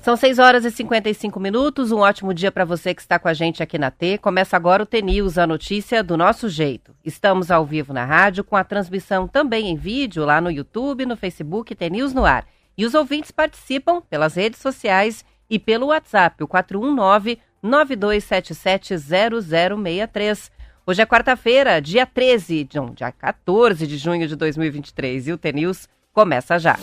São 6 horas e 55 minutos. Um ótimo dia para você que está com a gente aqui na T. Começa agora o T-News, a notícia do nosso jeito. Estamos ao vivo na rádio, com a transmissão também em vídeo lá no YouTube, no Facebook T-News no ar. E os ouvintes participam pelas redes sociais e pelo WhatsApp, o 419 92770063. Hoje é quarta-feira, dia 13, não, dia 14 de junho de 2023 e o T-News começa já.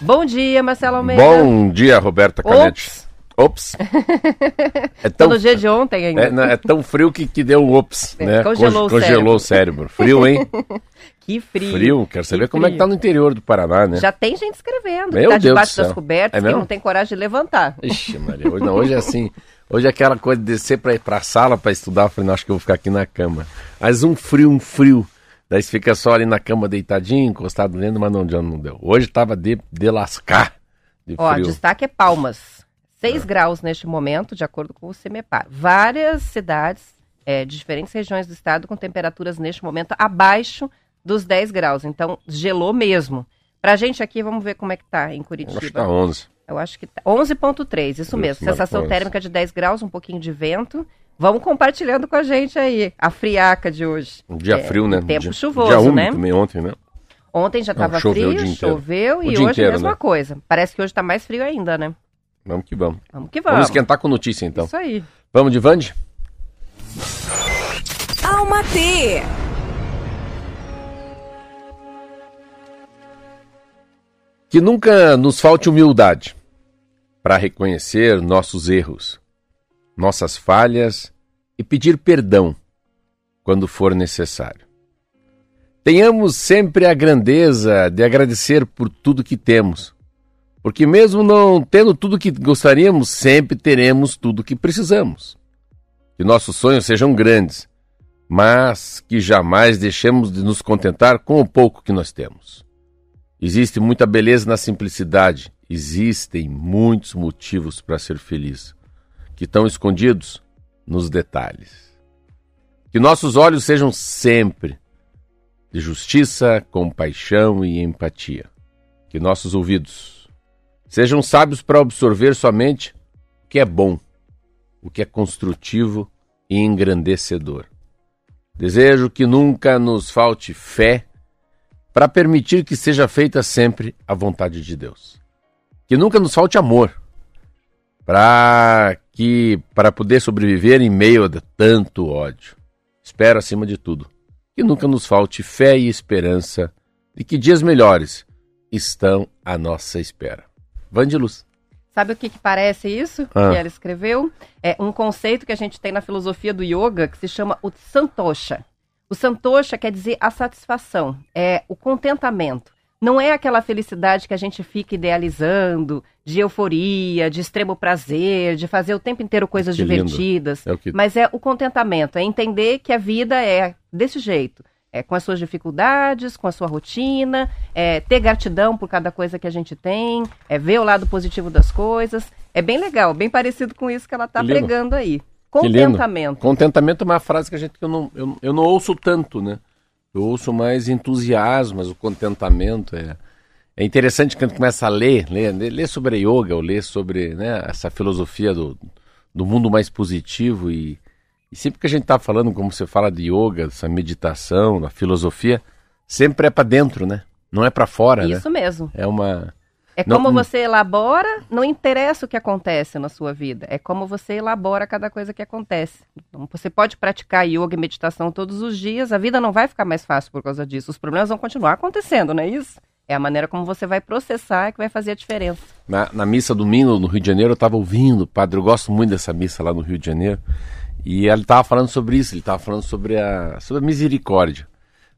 Bom dia, Marcelo Almeida. Bom dia, Roberta Canetti. Ops. É tão, no dia de ontem ainda. É, é, tão frio que, que deu um ops, é, né? Congelou, Congelou o cérebro. Frio, hein? que frio. Frio, quero saber como é que tá no interior do Paraná, né? Já tem gente escrevendo, Meu tá Deus debaixo das cobertas, é que não tem coragem de levantar. Ixi, Maria, hoje não, hoje é assim. Hoje é aquela coisa de descer pra ir pra sala pra estudar, eu falei, não, acho que eu vou ficar aqui na cama. Mas um frio, um frio. Daí você fica só ali na cama deitadinho, encostado lendo, mas não, não deu. Hoje tava de, de lascar de Ó, frio. destaque é Palmas. 6 é. graus neste momento, de acordo com o CEMEPAR. Várias cidades é, de diferentes regiões do estado com temperaturas neste momento abaixo dos 10 graus. Então, gelou mesmo. Pra gente aqui, vamos ver como é que tá em Curitiba. Acho que tá 11. Eu acho que tá 11.3, isso mesmo. Sensação térmica de 10 graus, um pouquinho de vento. Vamos compartilhando com a gente aí a friaca de hoje. Um dia é, frio, né? Tempo dia, chuvoso, dia úmido né? também ontem, né? Ontem já estava frio, choveu e hoje inteiro, a mesma né? coisa. Parece que hoje está mais frio ainda, né? Vamos que vamos. Vamos que vamos. Vamos esquentar com notícia então. Isso aí. Vamos de Vande? Alma T. Que nunca nos falte humildade para reconhecer nossos erros, nossas falhas e pedir perdão quando for necessário. Tenhamos sempre a grandeza de agradecer por tudo que temos, porque mesmo não tendo tudo que gostaríamos, sempre teremos tudo que precisamos. Que nossos sonhos sejam grandes, mas que jamais deixemos de nos contentar com o pouco que nós temos. Existe muita beleza na simplicidade, existem muitos motivos para ser feliz, que estão escondidos nos detalhes. Que nossos olhos sejam sempre de justiça, compaixão e empatia. Que nossos ouvidos sejam sábios para absorver somente o que é bom, o que é construtivo e engrandecedor. Desejo que nunca nos falte fé para permitir que seja feita sempre a vontade de Deus. Que nunca nos falte amor para que para poder sobreviver em meio a tanto ódio. Espero acima de tudo que nunca nos falte fé e esperança de que dias melhores estão à nossa espera. Vandiluz. Sabe o que, que parece isso Ah. que ela escreveu? É um conceito que a gente tem na filosofia do yoga que se chama o santosha. O santosha quer dizer a satisfação, é o contentamento. Não é aquela felicidade que a gente fica idealizando, de euforia, de extremo prazer, de fazer o tempo inteiro coisas Que divertidas. É que Mas é o contentamento, é entender que a vida é desse jeito. É com as suas dificuldades, com a sua rotina, é ter gratidão por cada coisa que a gente tem, é ver o lado positivo das coisas. É bem legal, bem parecido com isso que ela está pregando aí. Contentamento. Contentamento é uma frase que a gente que eu não, eu, eu não ouço tanto, né? Eu ouço mais entusiasmo, mas o contentamento é. É interessante quando começa a ler, ler, ler sobre yoga, ou ler sobre né, essa filosofia do, do mundo mais positivo. E, e sempre que a gente está falando, como você fala de yoga, essa meditação, da filosofia, sempre é para dentro, né? Não é para fora, né? Isso mesmo. É uma. É Não- como você elabora, não interessa o que acontece na sua vida, é como você elabora cada coisa que acontece. Então, você pode praticar yoga e meditação todos os dias, a vida não vai ficar mais fácil por causa disso. Os problemas vão continuar acontecendo, não é isso? É a maneira como você vai processar que vai fazer a diferença. Na, na missa domingo no Rio de Janeiro, eu estava ouvindo, padre, eu gosto muito dessa missa lá no Rio de Janeiro, e ele estava falando sobre isso, ele estava falando sobre a, sobre a misericórdia.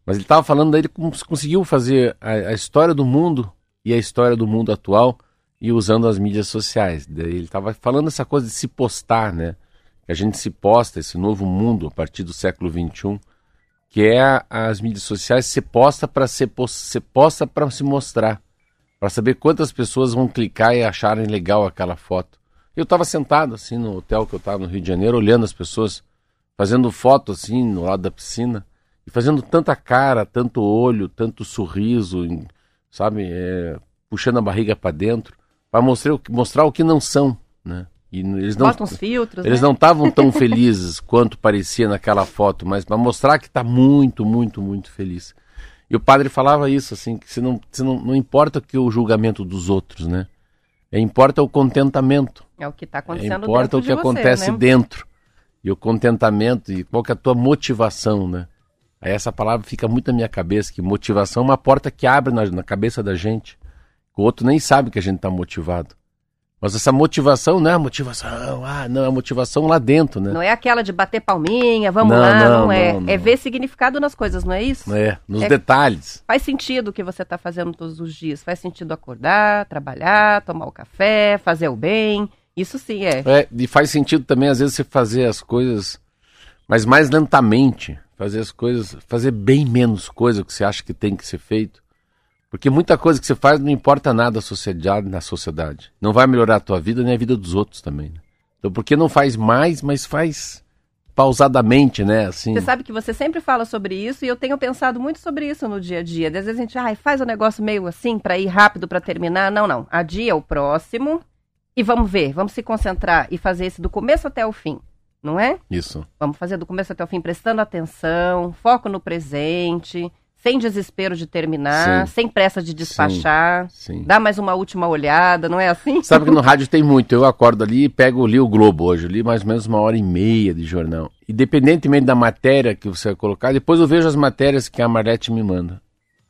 Mas ele estava falando daí, ele cons- conseguiu fazer a, a história do mundo e a história do mundo atual e usando as mídias sociais. Ele estava falando essa coisa de se postar, né? Que a gente se posta, esse novo mundo a partir do século XXI, que é as mídias sociais se posta para se posta para se mostrar para saber quantas pessoas vão clicar e acharem legal aquela foto. Eu estava sentado assim no hotel que eu estava no Rio de Janeiro, olhando as pessoas fazendo foto assim no lado da piscina. e fazendo tanta cara, tanto olho, tanto sorriso, sabe, é, puxando a barriga para dentro, para mostrar, mostrar o que não são, né? E eles não, Bota uns filtros, Eles né? não estavam tão felizes quanto parecia naquela foto, mas para mostrar que está muito, muito, muito feliz. E o padre falava isso, assim, que se não, se não, não importa que o julgamento dos outros, né? É, importa o contentamento. É o que está acontecendo é, Importa o que você, acontece né? dentro. E o contentamento e qual que é a tua motivação, né? Aí essa palavra fica muito na minha cabeça, que motivação é uma porta que abre na, na cabeça da gente. O outro nem sabe que a gente está motivado. Mas essa motivação não é a motivação, ah, não, é a motivação lá dentro, né? Não é aquela de bater palminha, vamos não, lá, não, não é. Não, é ver significado nas coisas, não é isso? É, nos é, detalhes. Faz sentido o que você está fazendo todos os dias. Faz sentido acordar, trabalhar, tomar o café, fazer o bem. Isso sim é. É, e faz sentido também, às vezes, você fazer as coisas, mas mais lentamente. Fazer as coisas, fazer bem menos coisa que você acha que tem que ser feito porque muita coisa que você faz não importa nada sociedade, na sociedade. Não vai melhorar a tua vida nem a vida dos outros também. Né? Então por que não faz mais, mas faz pausadamente, né? Assim. Você sabe que você sempre fala sobre isso e eu tenho pensado muito sobre isso no dia a dia. Às vezes a gente ah, faz o um negócio meio assim para ir rápido para terminar. Não, não. Adia o próximo e vamos ver, vamos se concentrar e fazer esse do começo até o fim, não é? Isso. Vamos fazer do começo até o fim prestando atenção, foco no presente sem desespero de terminar, sim. sem pressa de despachar, sim, sim. dá mais uma última olhada, não é assim? Sabe que no rádio tem muito, eu acordo ali e pego, li o Globo hoje, li mais ou menos uma hora e meia de jornal. Independentemente da matéria que você vai colocar, depois eu vejo as matérias que a Marlete me manda.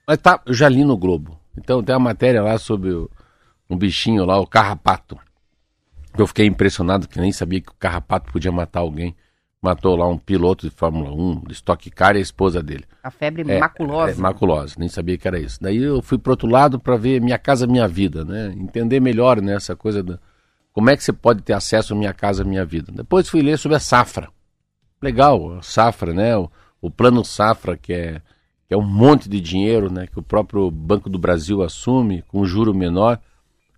Mas tá, eu já li no Globo. Então tem a matéria lá sobre o, um bichinho lá, o carrapato. Eu fiquei impressionado que nem sabia que o carrapato podia matar alguém matou lá um piloto de Fórmula 1, de Stock Car e a esposa dele. A febre é, maculosa. É, maculosa, nem sabia que era isso. Daí eu fui pro outro lado para ver Minha Casa Minha Vida, né? Entender melhor né, essa coisa da... Como é que você pode ter acesso a Minha Casa Minha Vida? Depois fui ler sobre a safra. Legal, a safra, né? O, o plano safra, que é, que é um monte de dinheiro, né? Que o próprio Banco do Brasil assume com juro menor,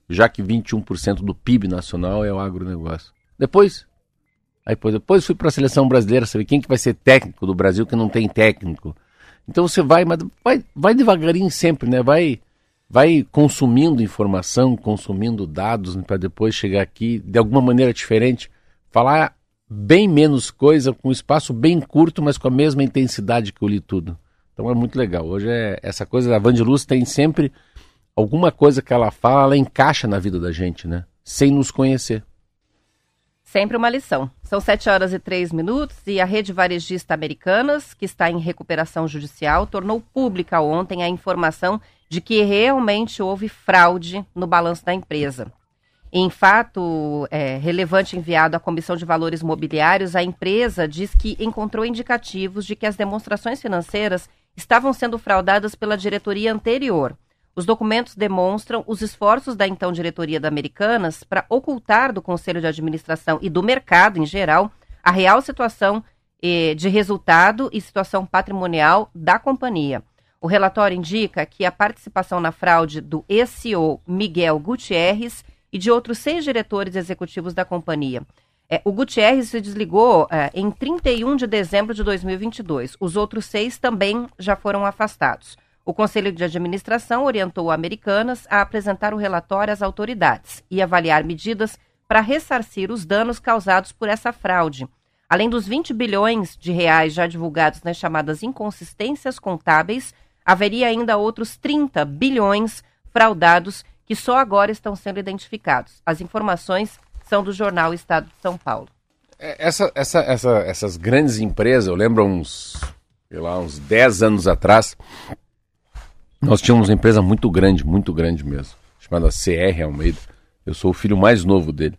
já que 21% do PIB nacional é o agronegócio. Depois Aí depois fui para a seleção brasileira saber quem que vai ser técnico do Brasil que não tem técnico. Então você vai, mas vai, vai devagarinho sempre, né? Vai, vai consumindo informação, consumindo dados né? para depois chegar aqui de alguma maneira diferente, falar bem menos coisa com um espaço bem curto, mas com a mesma intensidade que eu li tudo. Então é muito legal. Hoje é essa coisa da Van Luz tem sempre alguma coisa que ela fala, ela encaixa na vida da gente, né? Sem nos conhecer. Sempre uma lição. São 7 horas e 3 minutos e a rede varejista Americanas, que está em recuperação judicial, tornou pública ontem a informação de que realmente houve fraude no balanço da empresa. Em fato é, relevante enviado à Comissão de Valores Mobiliários, a empresa diz que encontrou indicativos de que as demonstrações financeiras estavam sendo fraudadas pela diretoria anterior. Os documentos demonstram os esforços da então diretoria da Americanas para ocultar do Conselho de Administração e do mercado em geral a real situação eh, de resultado e situação patrimonial da companhia. O relatório indica que a participação na fraude do ex-CEO Miguel Gutierrez e de outros seis diretores executivos da companhia. É, o Gutierrez se desligou é, em 31 de dezembro de 2022. Os outros seis também já foram afastados. O Conselho de Administração orientou Americanas a apresentar o relatório às autoridades e avaliar medidas para ressarcir os danos causados por essa fraude. Além dos 20 bilhões de reais já divulgados nas chamadas inconsistências contábeis, haveria ainda outros 30 bilhões fraudados que só agora estão sendo identificados. As informações são do jornal Estado de São Paulo. É, essa, essa, essa, essas grandes empresas, eu lembro uns, sei lá, uns 10 anos atrás, nós tínhamos uma empresa muito grande, muito grande mesmo, chamada CR Almeida. Eu sou o filho mais novo dele.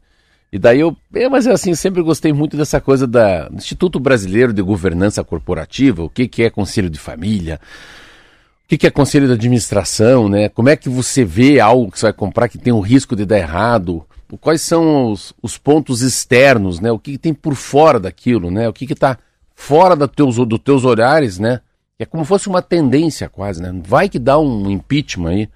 E daí eu, é, mas assim, sempre gostei muito dessa coisa da, do Instituto Brasileiro de Governança Corporativa, o que, que é conselho de família, o que, que é conselho de administração, né? Como é que você vê algo que você vai comprar que tem o risco de dar errado? Quais são os, os pontos externos, né? O que, que tem por fora daquilo, né? O que está fora teus, dos teus olhares, né? É como fosse uma tendência quase, né? Vai que dá um impeachment aí,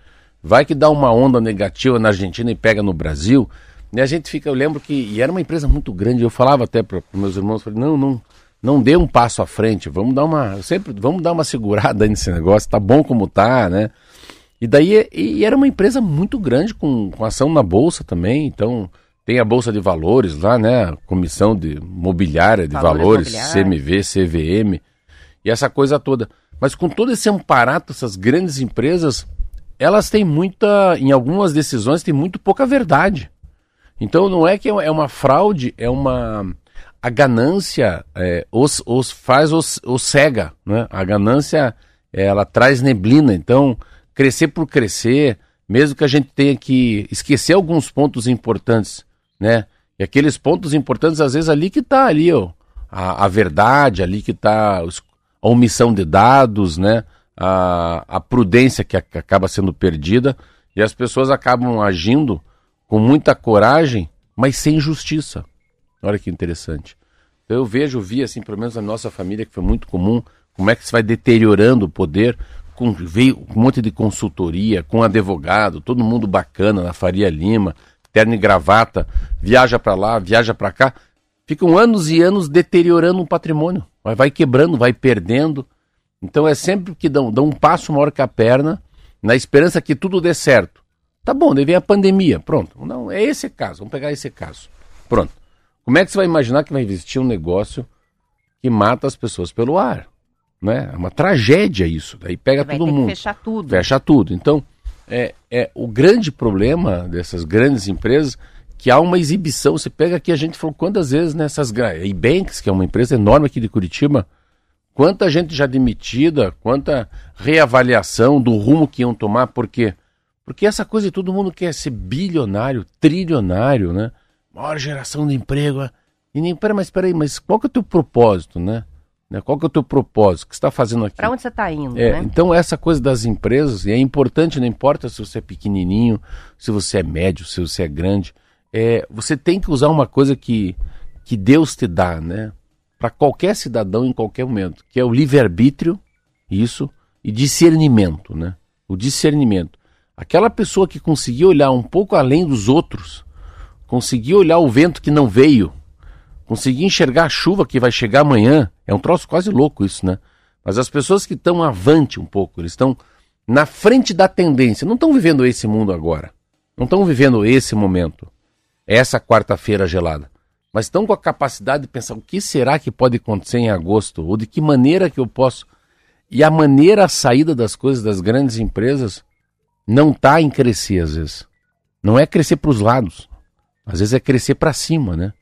vai que dá uma onda negativa na Argentina e pega no Brasil. E a gente fica, eu lembro que, e era uma empresa muito grande, eu falava até para meus irmãos, falei, não, não, não dê um passo à frente, vamos dar uma, sempre, vamos dar uma segurada nesse negócio, tá bom como tá, né? E daí e era uma empresa muito grande com, com ação na bolsa também, então tem a bolsa de valores lá, né? Comissão de mobiliária de valores, valores CMV, CVM e essa coisa toda. Mas com todo esse amparato, essas grandes empresas, elas têm muita, em algumas decisões, tem muito pouca verdade. Então não é que é uma fraude, é uma a ganância é, os, os faz os, os cega, né? A ganância ela traz neblina. Então crescer por crescer, mesmo que a gente tenha que esquecer alguns pontos importantes, né? E aqueles pontos importantes às vezes ali que está ali, ó, a, a verdade, ali que está a omissão de dados, né? A, a prudência que, a, que acaba sendo perdida e as pessoas acabam agindo com muita coragem, mas sem justiça. Olha que interessante. Eu vejo, vi assim, pelo menos na nossa família, que foi muito comum, como é que se vai deteriorando o poder, com, veio um monte de consultoria, com advogado, todo mundo bacana na Faria Lima, terno e gravata, viaja para lá, viaja para cá, ficam anos e anos deteriorando um patrimônio. Vai, vai quebrando, vai perdendo. Então é sempre que dão, dão um passo maior que a perna, na esperança que tudo dê certo. Tá bom, daí vem a pandemia, pronto. Não, é esse caso, vamos pegar esse caso. Pronto. Como é que você vai imaginar que vai existir um negócio que mata as pessoas pelo ar? Né? É uma tragédia isso. Daí pega vai todo mundo. fechar tudo. Fecha tudo. Então, é, é o grande problema dessas grandes empresas que há uma exibição. Você pega aqui, a gente falou quantas vezes nessas. Banks, que é uma empresa enorme aqui de Curitiba, quanta gente já demitida, quanta reavaliação do rumo que iam tomar, porque porque essa coisa de todo mundo quer ser bilionário, trilionário, né? Maior geração de emprego. E nem, pera, mas peraí, mas qual que é o teu propósito, né? né? Qual que é o teu propósito? O que você está fazendo aqui? Para onde você está indo, é, né? Então, essa coisa das empresas, e é importante, não importa se você é pequenininho, se você é médio, se você é grande, é, você tem que usar uma coisa que, que Deus te dá, né? Para qualquer cidadão em qualquer momento, que é o livre-arbítrio, isso, e discernimento, né? O discernimento. Aquela pessoa que conseguiu olhar um pouco além dos outros, conseguiu olhar o vento que não veio, conseguir enxergar a chuva que vai chegar amanhã, é um troço quase louco isso, né? Mas as pessoas que estão avante um pouco, eles estão na frente da tendência, não estão vivendo esse mundo agora, não estão vivendo esse momento, essa quarta-feira gelada, mas estão com a capacidade de pensar o que será que pode acontecer em agosto, ou de que maneira que eu posso. E a maneira, a saída das coisas das grandes empresas não está em crescer às vezes. Não é crescer para os lados. Às vezes é crescer para cima, né?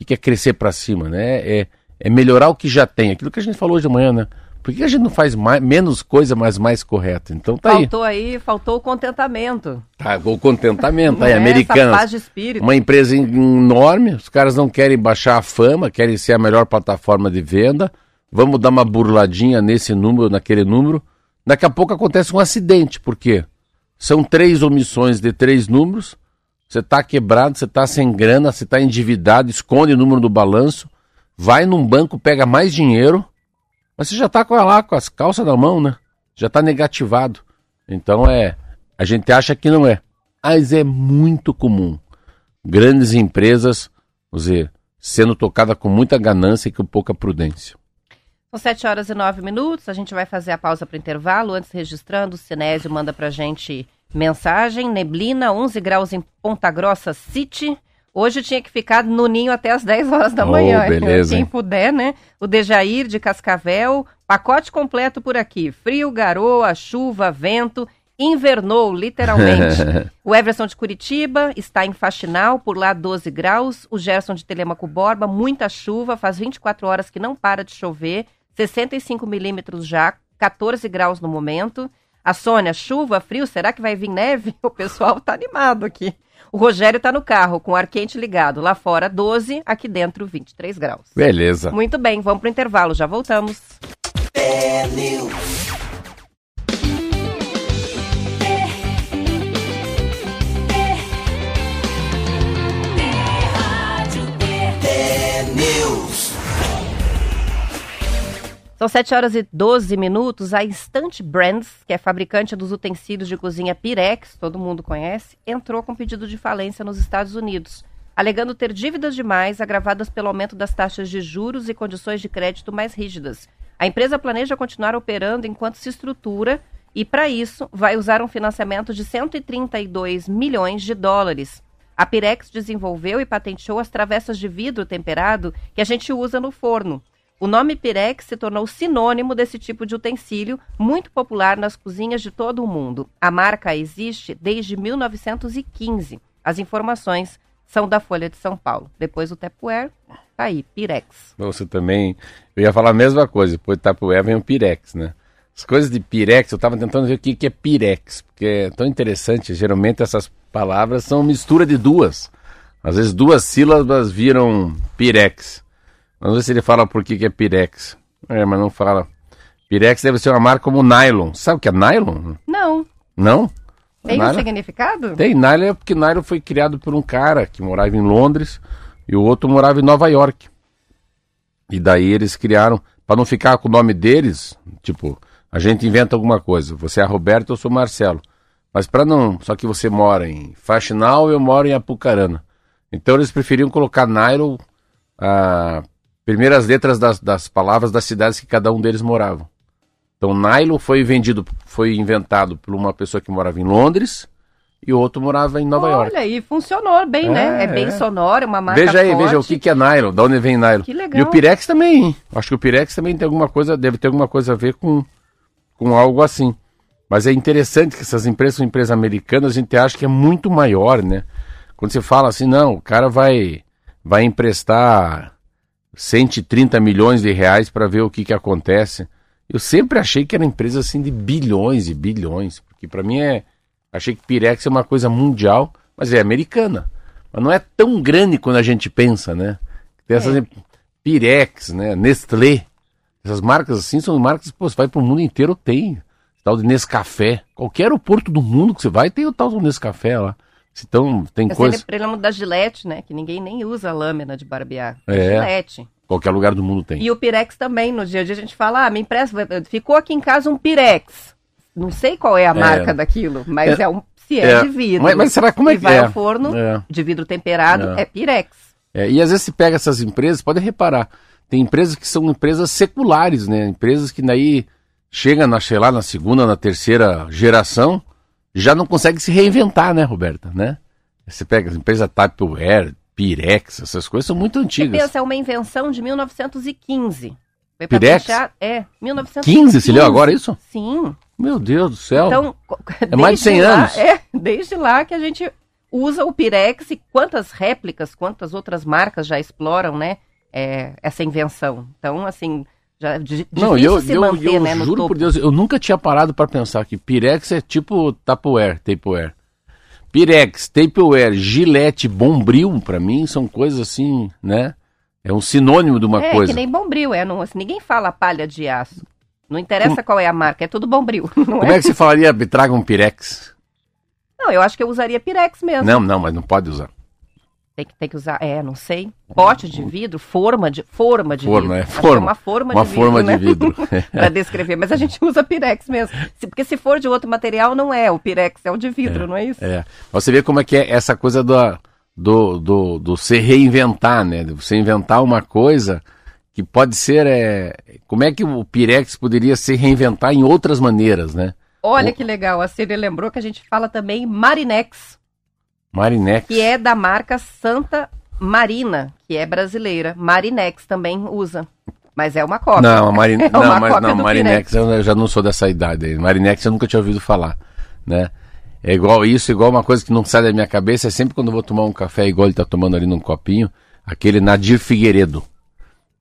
O que é crescer para cima, né? É, é melhorar o que já tem. Aquilo que a gente falou hoje de manhã, né? Por que a gente não faz mais, menos coisa, mas mais correta? Então tá faltou aí. aí. faltou o contentamento. Tá, o contentamento aí, é, americana. Paz de espírito. Uma empresa enorme, os caras não querem baixar a fama, querem ser a melhor plataforma de venda. Vamos dar uma burladinha nesse número, naquele número. Daqui a pouco acontece um acidente, por quê? São três omissões de três números. Você está quebrado, você está sem grana, você está endividado, esconde o número do balanço, vai num banco, pega mais dinheiro, mas você já está com, lá, com as calças na mão, né? Já está negativado. Então é. A gente acha que não é. Mas é muito comum. Grandes empresas, vamos dizer, sendo tocada com muita ganância e com pouca prudência. São 7 horas e 9 minutos, a gente vai fazer a pausa para o intervalo. Antes, registrando, o Sinésio manda para gente mensagem. Neblina, 11 graus em Ponta Grossa City. Hoje tinha que ficar no ninho até as 10 horas da manhã. Oh, beleza, Quem puder, né? O Dejair de Cascavel, pacote completo por aqui. Frio, garoa, chuva, vento. Invernou, literalmente. o Everson de Curitiba está em Faxinal, por lá 12 graus. O Gerson de Telemaco Borba, muita chuva, faz 24 horas que não para de chover. 65 milímetros já, 14 graus no momento. A Sônia, chuva, frio, será que vai vir neve? O pessoal tá animado aqui. O Rogério tá no carro, com o ar quente ligado. Lá fora, 12, aqui dentro, 23 graus. Beleza. Muito bem, vamos pro intervalo, já voltamos. É São 7 horas e 12 minutos. A Instant Brands, que é fabricante dos utensílios de cozinha Pirex, todo mundo conhece, entrou com pedido de falência nos Estados Unidos. alegando ter dívidas demais agravadas pelo aumento das taxas de juros e condições de crédito mais rígidas. A empresa planeja continuar operando enquanto se estrutura e, para isso, vai usar um financiamento de 132 milhões de dólares. A Pirex desenvolveu e patenteou as travessas de vidro temperado que a gente usa no forno. O nome Pirex se tornou sinônimo desse tipo de utensílio, muito popular nas cozinhas de todo o mundo. A marca existe desde 1915. As informações são da Folha de São Paulo. Depois o Tupperware, tá aí, Pirex. Você também, eu ia falar a mesma coisa, depois do Tupperware vem o Pirex, né? As coisas de Pirex, eu estava tentando ver o que, que é Pirex, porque é tão interessante, geralmente essas palavras são mistura de duas. Às vezes duas sílabas viram Pirex. Vamos ver se ele fala por que, que é Pirex. É, mas não fala. Pirex deve ser uma marca como nylon. Sabe o que é nylon? Não. Não? Tem nylon? um significado? Tem. Nylon é porque nylon foi criado por um cara que morava em Londres e o outro morava em Nova York. E daí eles criaram, para não ficar com o nome deles, tipo, a gente inventa alguma coisa. Você é Roberto, eu sou Marcelo. Mas para não, só que você mora em Faxinal, eu moro em Apucarana. Então eles preferiam colocar nylon ah, primeiras letras das, das palavras das cidades que cada um deles morava. Então, nylon foi vendido, foi inventado por uma pessoa que morava em Londres e o outro morava em Nova Olha, York. Olha, e funcionou bem, né? é, né? É bem é. sonoro, uma marca Veja aí, forte. veja o que, que é nylon, da onde vem nylon. Que legal. E o Pirex também, hein? Acho que o Pirex também tem alguma coisa, deve ter alguma coisa a ver com, com algo assim. Mas é interessante que essas empresas são empresas americanas, a gente acha que é muito maior, né? Quando você fala assim, não, o cara vai, vai emprestar 130 milhões de reais para ver o que, que acontece. Eu sempre achei que era empresa assim de bilhões e bilhões, porque para mim é. Achei que Pirex é uma coisa mundial, mas é americana. Mas não é tão grande quando a gente pensa, né? Tem essas é. Pirex, né? Nestlé. Essas marcas assim são marcas que você vai para o mundo inteiro tem. Tal de Nescafé. Qualquer aeroporto do mundo que você vai tem o tal do Nescafé lá. Então, tem Eu coisa. sempre lembro da Gillette, né? Que ninguém nem usa lâmina de barbear. É. Gillette. Qualquer lugar do mundo tem. E o Pirex também. No dia a dia a gente fala, ah, me empresta. Ficou aqui em casa um Pirex. Não sei qual é a marca é. daquilo, mas é, é um. Se é, é, de vidro. Mas, mas será como é que vai é? ao forno é. de vidro temperado, é, é Pirex. É, e às vezes se pega essas empresas, pode reparar, tem empresas que são empresas seculares, né? Empresas que daí chega na, sei lá, na segunda, na terceira geração, já não consegue se reinventar, né, Roberta, né? Você pega as empresas Tupperware, Pirex, essas coisas são muito antigas. Você pensa, é uma invenção de 1915. Foi Pirex? É, 1915. 15, você leu agora isso? Sim. Meu Deus do céu. Então, é mais de 100 lá, anos. É, desde lá que a gente usa o Pirex e quantas réplicas, quantas outras marcas já exploram, né, é, essa invenção. Então, assim, já, não, eu, se eu, manter, eu, né, juro por Deus, eu nunca tinha parado para pensar que Pirex é tipo Tupperware, Tapeware. Pirex, Tapeware, Gillette, Bombril, para mim são coisas assim, né? É um sinônimo de uma é, coisa. É que nem Bombril, é, não, assim, ninguém fala palha de aço. Não interessa Como... qual é a marca, é tudo Bombril. Como é? é que você falaria, traga um Pirex? Não, eu acho que eu usaria Pirex mesmo. Não, não, mas não pode usar. Tem que, tem que usar, é, não sei. Pote de vidro, forma de, forma de forma, vidro. É, forma, é uma forma uma de forma vidro. De vidro. Né? Para descrever, mas a gente usa pirex mesmo. Porque se for de outro material, não é. O pirex é o de vidro, é, não é isso? É. Você vê como é que é essa coisa do, do, do, do se reinventar, né? Você inventar uma coisa que pode ser. É, como é que o pirex poderia se reinventar em outras maneiras, né? Olha o... que legal, a Siri lembrou que a gente fala também Marinex. Marinex. Que é da marca Santa Marina, que é brasileira. Marinex também usa. Mas é uma cópia. Não, Mari... é não, mas, não Marinex eu, eu já não sou dessa idade. Marinex eu nunca tinha ouvido falar, né? É igual isso, igual uma coisa que não sai da minha cabeça, é sempre quando eu vou tomar um café, igual ele tá tomando ali num copinho, aquele Nadir Figueiredo.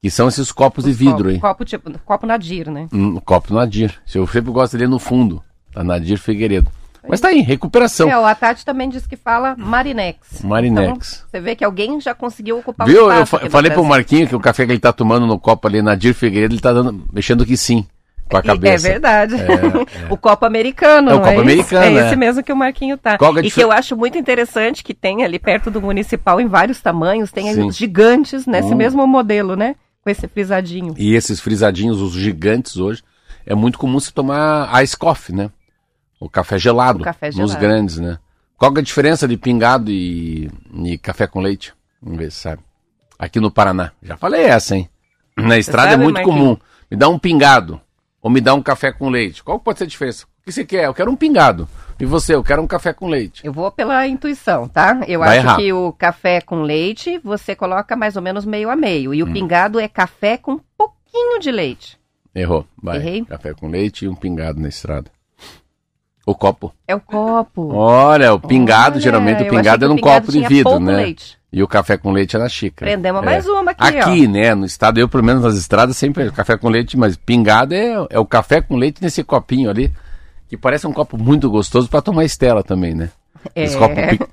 Que são esses copos de vidro copo, aí. Copo tipo, copo Nadir, né? Um, copo Nadir. Eu sempre gosto de ler no fundo, da Nadir Figueiredo. Mas tá aí, recuperação. É, o Atati também diz que fala Marinex. Marinex. Então, você vê que alguém já conseguiu ocupar Viu? o espaço. Eu falei pro Marquinho que o café que ele tá tomando no copo ali na Dir Figueiredo, ele tá dando, mexendo que sim. Com a cabeça. É verdade. É, é. o copo americano. É o copo é americano. É, esse mesmo que o Marquinho tá. É e que eu acho muito interessante que tem ali perto do municipal, em vários tamanhos, tem os gigantes nesse hum. mesmo modelo, né? Com esse frisadinho. E esses frisadinhos, os gigantes hoje, é muito comum se tomar ice coffee, né? O café gelado. O café gelado. Nos grandes, né? Qual é a diferença de pingado e, e café com leite? Vamos ver se sabe. Aqui no Paraná. Já falei essa, hein? Na estrada é sabe, muito Marquinhos? comum. Me dá um pingado. Ou me dá um café com leite. Qual pode ser a diferença? O que você quer? Eu quero um pingado. E você? Eu quero um café com leite. Eu vou pela intuição, tá? Eu Vai acho errar. que o café com leite você coloca mais ou menos meio a meio. Hum. E o pingado é café com um pouquinho de leite. Errou. Vai. Errei? Café com leite e um pingado na estrada. O copo. É o copo. Olha, o pingado, Olha, geralmente o pingado é num copo de vidro, né? leite. E o café com leite é na xícara. Prendemos É. mais uma aqui, ó. Aqui, né, no estado, eu pelo menos nas estradas sempre é café com leite, mas pingado é, é o café com leite nesse copinho ali, que parece um copo muito gostoso para tomar estela também, né? É,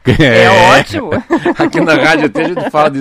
pe- é ótimo. Aqui na rádio até a gente fala de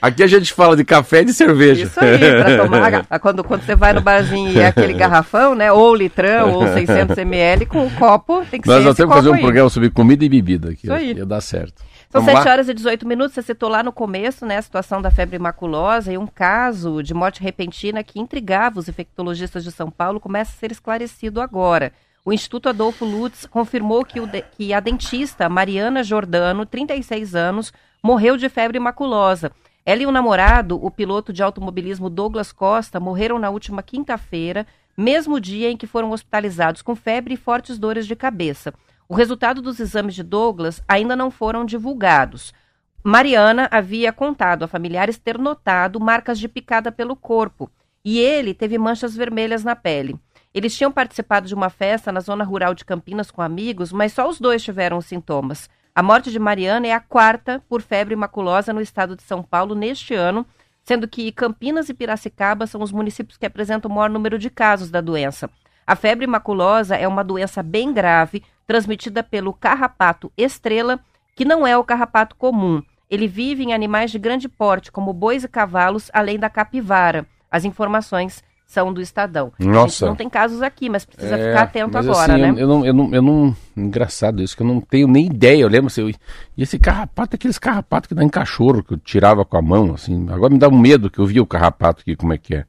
aqui a gente fala de café e de cerveja. Isso aí, pra tomar. Quando, quando você vai no barzinho e é aquele garrafão, né? Ou litrão, ou 600 ml, com o copo, tem que Nós ser nós temos que fazer um aí. programa sobre comida e bebida aqui. Isso aí. Ia dar certo. São Vamos 7 lá? horas e 18 minutos, você citou lá no começo, né, a situação da febre maculosa e um caso de morte repentina que intrigava os infectologistas de São Paulo começa a ser esclarecido agora. O Instituto Adolfo Lutz confirmou que, de- que a dentista Mariana Jordano, 36 anos, morreu de febre maculosa. Ela e o namorado, o piloto de automobilismo Douglas Costa, morreram na última quinta-feira, mesmo dia em que foram hospitalizados com febre e fortes dores de cabeça. O resultado dos exames de Douglas ainda não foram divulgados. Mariana havia contado a familiares ter notado marcas de picada pelo corpo e ele teve manchas vermelhas na pele. Eles tinham participado de uma festa na zona rural de Campinas com amigos, mas só os dois tiveram os sintomas. A morte de Mariana é a quarta por febre maculosa no estado de São Paulo neste ano, sendo que Campinas e Piracicaba são os municípios que apresentam o maior número de casos da doença. A febre maculosa é uma doença bem grave, transmitida pelo carrapato estrela, que não é o carrapato comum. Ele vive em animais de grande porte, como bois e cavalos, além da capivara. As informações são do Estadão. A gente Nossa. não tem casos aqui, mas precisa É, ficar atento agora, assim, né? Eu, não, eu, não, eu não. Engraçado isso, que eu não tenho nem ideia. Eu lembro assim, eu- e esse carrapato, aqueles carrapatos que dá em cachorro, que eu tirava com a mão, assim. Agora me dá um medo que eu vi o carrapato aqui, como é que é.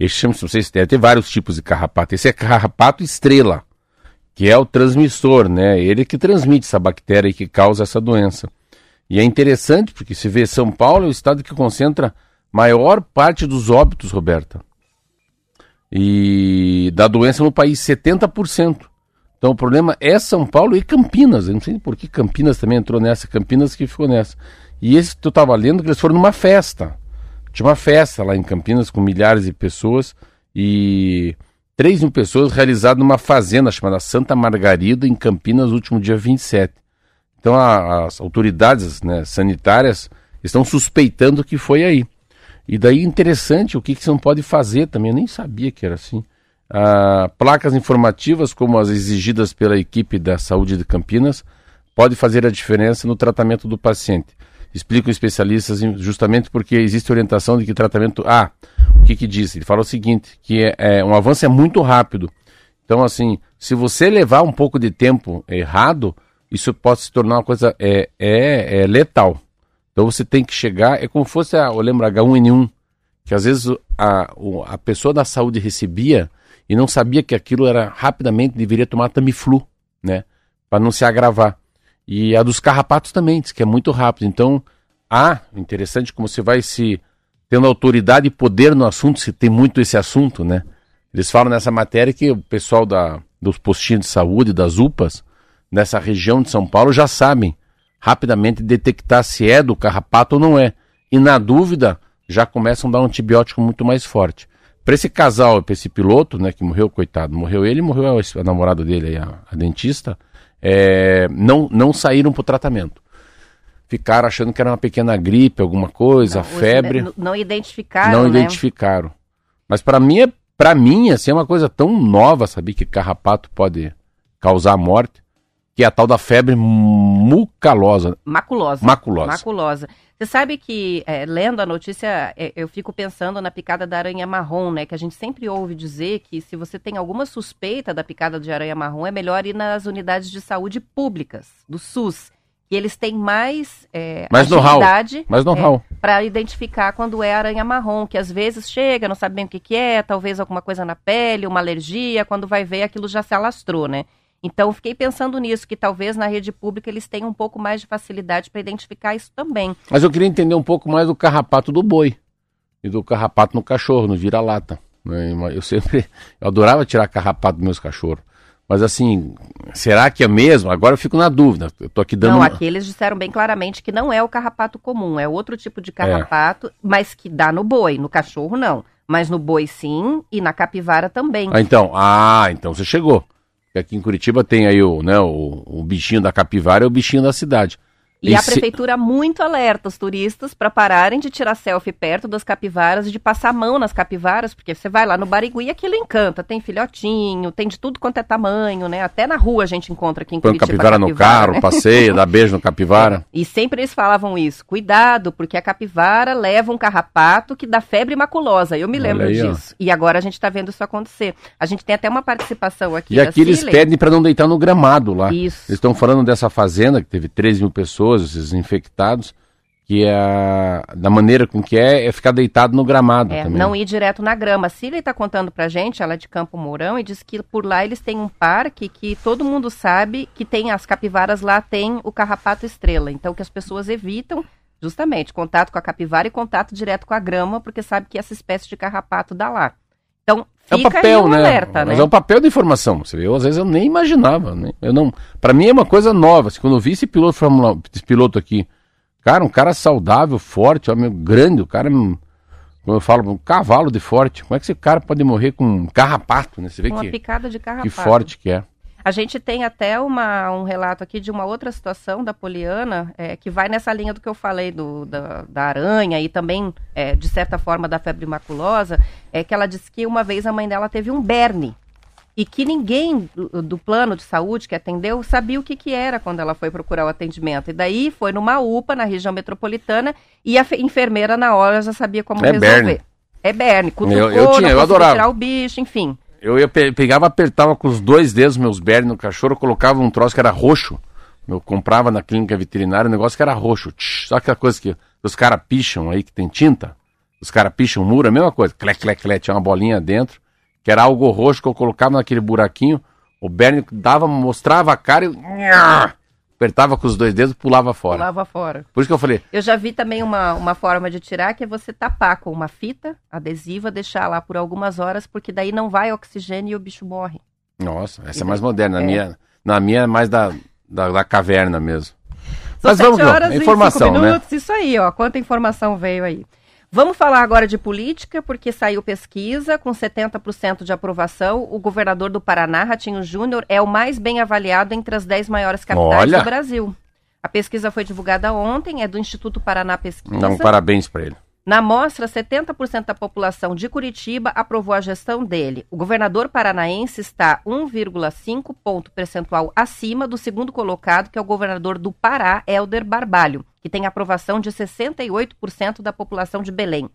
Esse chama, não sei se tem, tem vários tipos de carrapato. Esse é carrapato estrela, que é o transmissor, né? Ele que transmite essa bactéria e que causa essa doença. E é interessante, porque se vê São Paulo é o estado que concentra maior parte dos óbitos, Roberta e da doença no país, 70%. Então o problema é São Paulo e Campinas. Eu não sei por que Campinas também entrou nessa, Campinas que ficou nessa. E esse tu estava lendo que eles foram numa festa. Tinha uma festa lá em Campinas com milhares de pessoas e 3 mil pessoas realizada numa fazenda chamada Santa Margarida, em Campinas, no último dia 27. Então a- as autoridades né, sanitárias estão suspeitando que foi aí. E daí interessante o que, que você não pode fazer também, eu nem sabia que era assim. Ah, placas informativas, como as exigidas pela equipe da saúde de Campinas, pode fazer a diferença no tratamento do paciente. Explicam especialistas em- justamente porque existe orientação de que tratamento. Ah, o que, que diz? Ele fala o seguinte: que é, é, um avanço é muito rápido. Então, assim, se você levar um pouco de tempo errado, isso pode se tornar uma coisa é, é, é letal. Então você tem que chegar, é como fosse, a, eu lembro, H1N1, que às vezes a, a pessoa da saúde recebia e não sabia que aquilo era rapidamente, deveria tomar Tamiflu, né? Para não se agravar. E a dos carrapatos também, diz que é muito rápido. Então, ah, interessante como você vai se tendo autoridade e poder no assunto, se tem muito esse assunto, né? Eles falam nessa matéria que o pessoal da, dos postinhos de saúde, das UPAs, nessa região de São Paulo já sabem rapidamente detectar se é do carrapato ou não é. E na dúvida, já começam a dar um antibiótico muito mais forte. Para esse casal, para esse piloto, né, que morreu, coitado, morreu ele e morreu a, namorada dele, a, a dentista, é, não, não saíram para o tratamento. Ficaram achando que era uma pequena gripe, alguma coisa, Não, febre n- Não identificaram, não né? identificaram. Mas para mim, é- pra mim, assim, é uma coisa tão nova saber que carrapato pode causar morte, que é a tal da febre mucalosa, Maculosa. maculosa. Maculosa. Você sabe que, é, lendo a notícia, é, eu fico pensando na picada da aranha marrom, né? Que a gente sempre ouve dizer que se você tem alguma suspeita da picada de aranha marrom, é melhor ir nas unidades de saúde públicas, do SUS. Que eles têm mais é, Mais agilidade know-how. para identificar quando é aranha marrom, que às vezes chega, não sabe bem o que, que é, talvez alguma coisa na pele, uma alergia, quando vai ver aquilo já se alastrou, né? Então, fiquei pensando nisso, que talvez na rede pública eles tenham um pouco mais de facilidade para identificar isso também. Mas eu queria entender um pouco mais do carrapato do boi e do carrapato no cachorro, no vira-lata. Né? Eu sempre, eu adorava tirar carrapato dos meus cachorros. Mas assim, será que é mesmo? Agora eu fico na dúvida. Eu tô aqui dando. Não, aqui eles disseram bem claramente que não é o carrapato comum, é outro tipo de carrapato, é. mas que dá no boi, no cachorro não. Mas no boi sim e na capivara também. Ah, então, ah, então você chegou. Aqui em Curitiba tem aí o, né, o, o bichinho da capivara e o bichinho da cidade. E, a prefeitura muito alerta os turistas para pararem de tirar selfie perto das capivaras e de passar a mão nas capivaras, porque você vai lá no Barigui e aquilo encanta. Tem filhotinho, tem de tudo quanto é tamanho, né? Até na rua a gente encontra aqui em Põe Curitiba. capivara, capivara no carro, né? passeia, dá beijo no capivara. E sempre eles falavam isso. Cuidado, porque a capivara leva um carrapato que dá febre maculosa. Eu me lembro aí, disso. Ó. E agora a gente está vendo isso acontecer. A gente tem até uma participação aqui. E aqui eles pedem para não deitar no gramado lá. Isso. Eles estão falando dessa fazenda que teve 13 mil pessoas pessoas, esses infectados, que é da maneira com que é, é ficar deitado no gramado é, também. Não ir direto na grama. A Cília está contando pra gente, ela é de Campo Mourão, e diz que por lá eles têm um parque que todo mundo sabe que tem as capivaras lá, tem o carrapato estrela. Então que as pessoas evitam justamente contato com a capivara e contato direto com a grama, porque sabe que essa espécie de carrapato dá lá. Então, é o papel, né? Alerta, Mas né? é o papel da informação. Você vê, eu, às vezes eu nem imaginava, né? Eu não, para mim é uma coisa nova. Assim, quando eu vi esse piloto Fórmula, esse piloto aqui, cara, um cara saudável, forte, meu, grande, o cara, como eu falo, um cavalo de forte. Como é que esse cara pode morrer com um carrapato, né? Você vê uma que picada de carrapato. Que forte que é. A gente tem até uma, um relato aqui de uma outra situação da Poliana, é, que vai nessa linha do que eu falei do, da, da aranha e também, é, de certa forma, da febre maculosa, é que ela disse que uma vez a mãe dela teve um berne e que ninguém do, do, plano de saúde que atendeu sabia o que, que era quando ela foi procurar o atendimento. E daí foi numa UPA, na região metropolitana, e a enfermeira na hora já sabia como é resolver. Berne. É berne, cutucou, eu, eu tinha, eu adorava. tirar o bicho, enfim. Eu ia pe pegava, apertava com os dois dedos meus bernes no cachorro, colocava um troço que era roxo. Eu comprava na clínica veterinária um negócio que era roxo. Tch, só aquela coisa que os caras picham aí, que tem tinta. Os caras picham muro, a mesma coisa. Clé, clé, clé, tinha uma bolinha dentro, que era algo roxo que eu colocava naquele buraquinho. O berne dava, mostrava a cara e apertava com os dois dedos pulava fora. Pulava fora. Por isso que eu falei. Eu já vi também uma, uma forma de tirar que é você tapar com uma fita adesiva, deixar lá por algumas horas, porque daí não vai oxigênio e o bicho morre. Nossa, essa e é mais moderna. Na, é. minha, na minha é mais da, da, da caverna mesmo. São Mas vamos lá, informação, né? Isso aí, ó. Quanta informação veio aí. Vamos falar agora de política, porque saiu pesquisa com 70% de aprovação. O governador do Paraná, Ratinho Júnior, é o mais bem avaliado entre as 10 maiores capitais Olha. do Brasil. A pesquisa foi divulgada ontem, é do Instituto Paraná Pesquisa. Um parabéns para ele. Na mostra, 70% da população de Curitiba aprovou a gestão dele. O governador paranaense está 1,5 ponto percentual acima do segundo colocado, que é o governador do Pará, Helder Barbalho, que tem aprovação de 68% da população de Belém.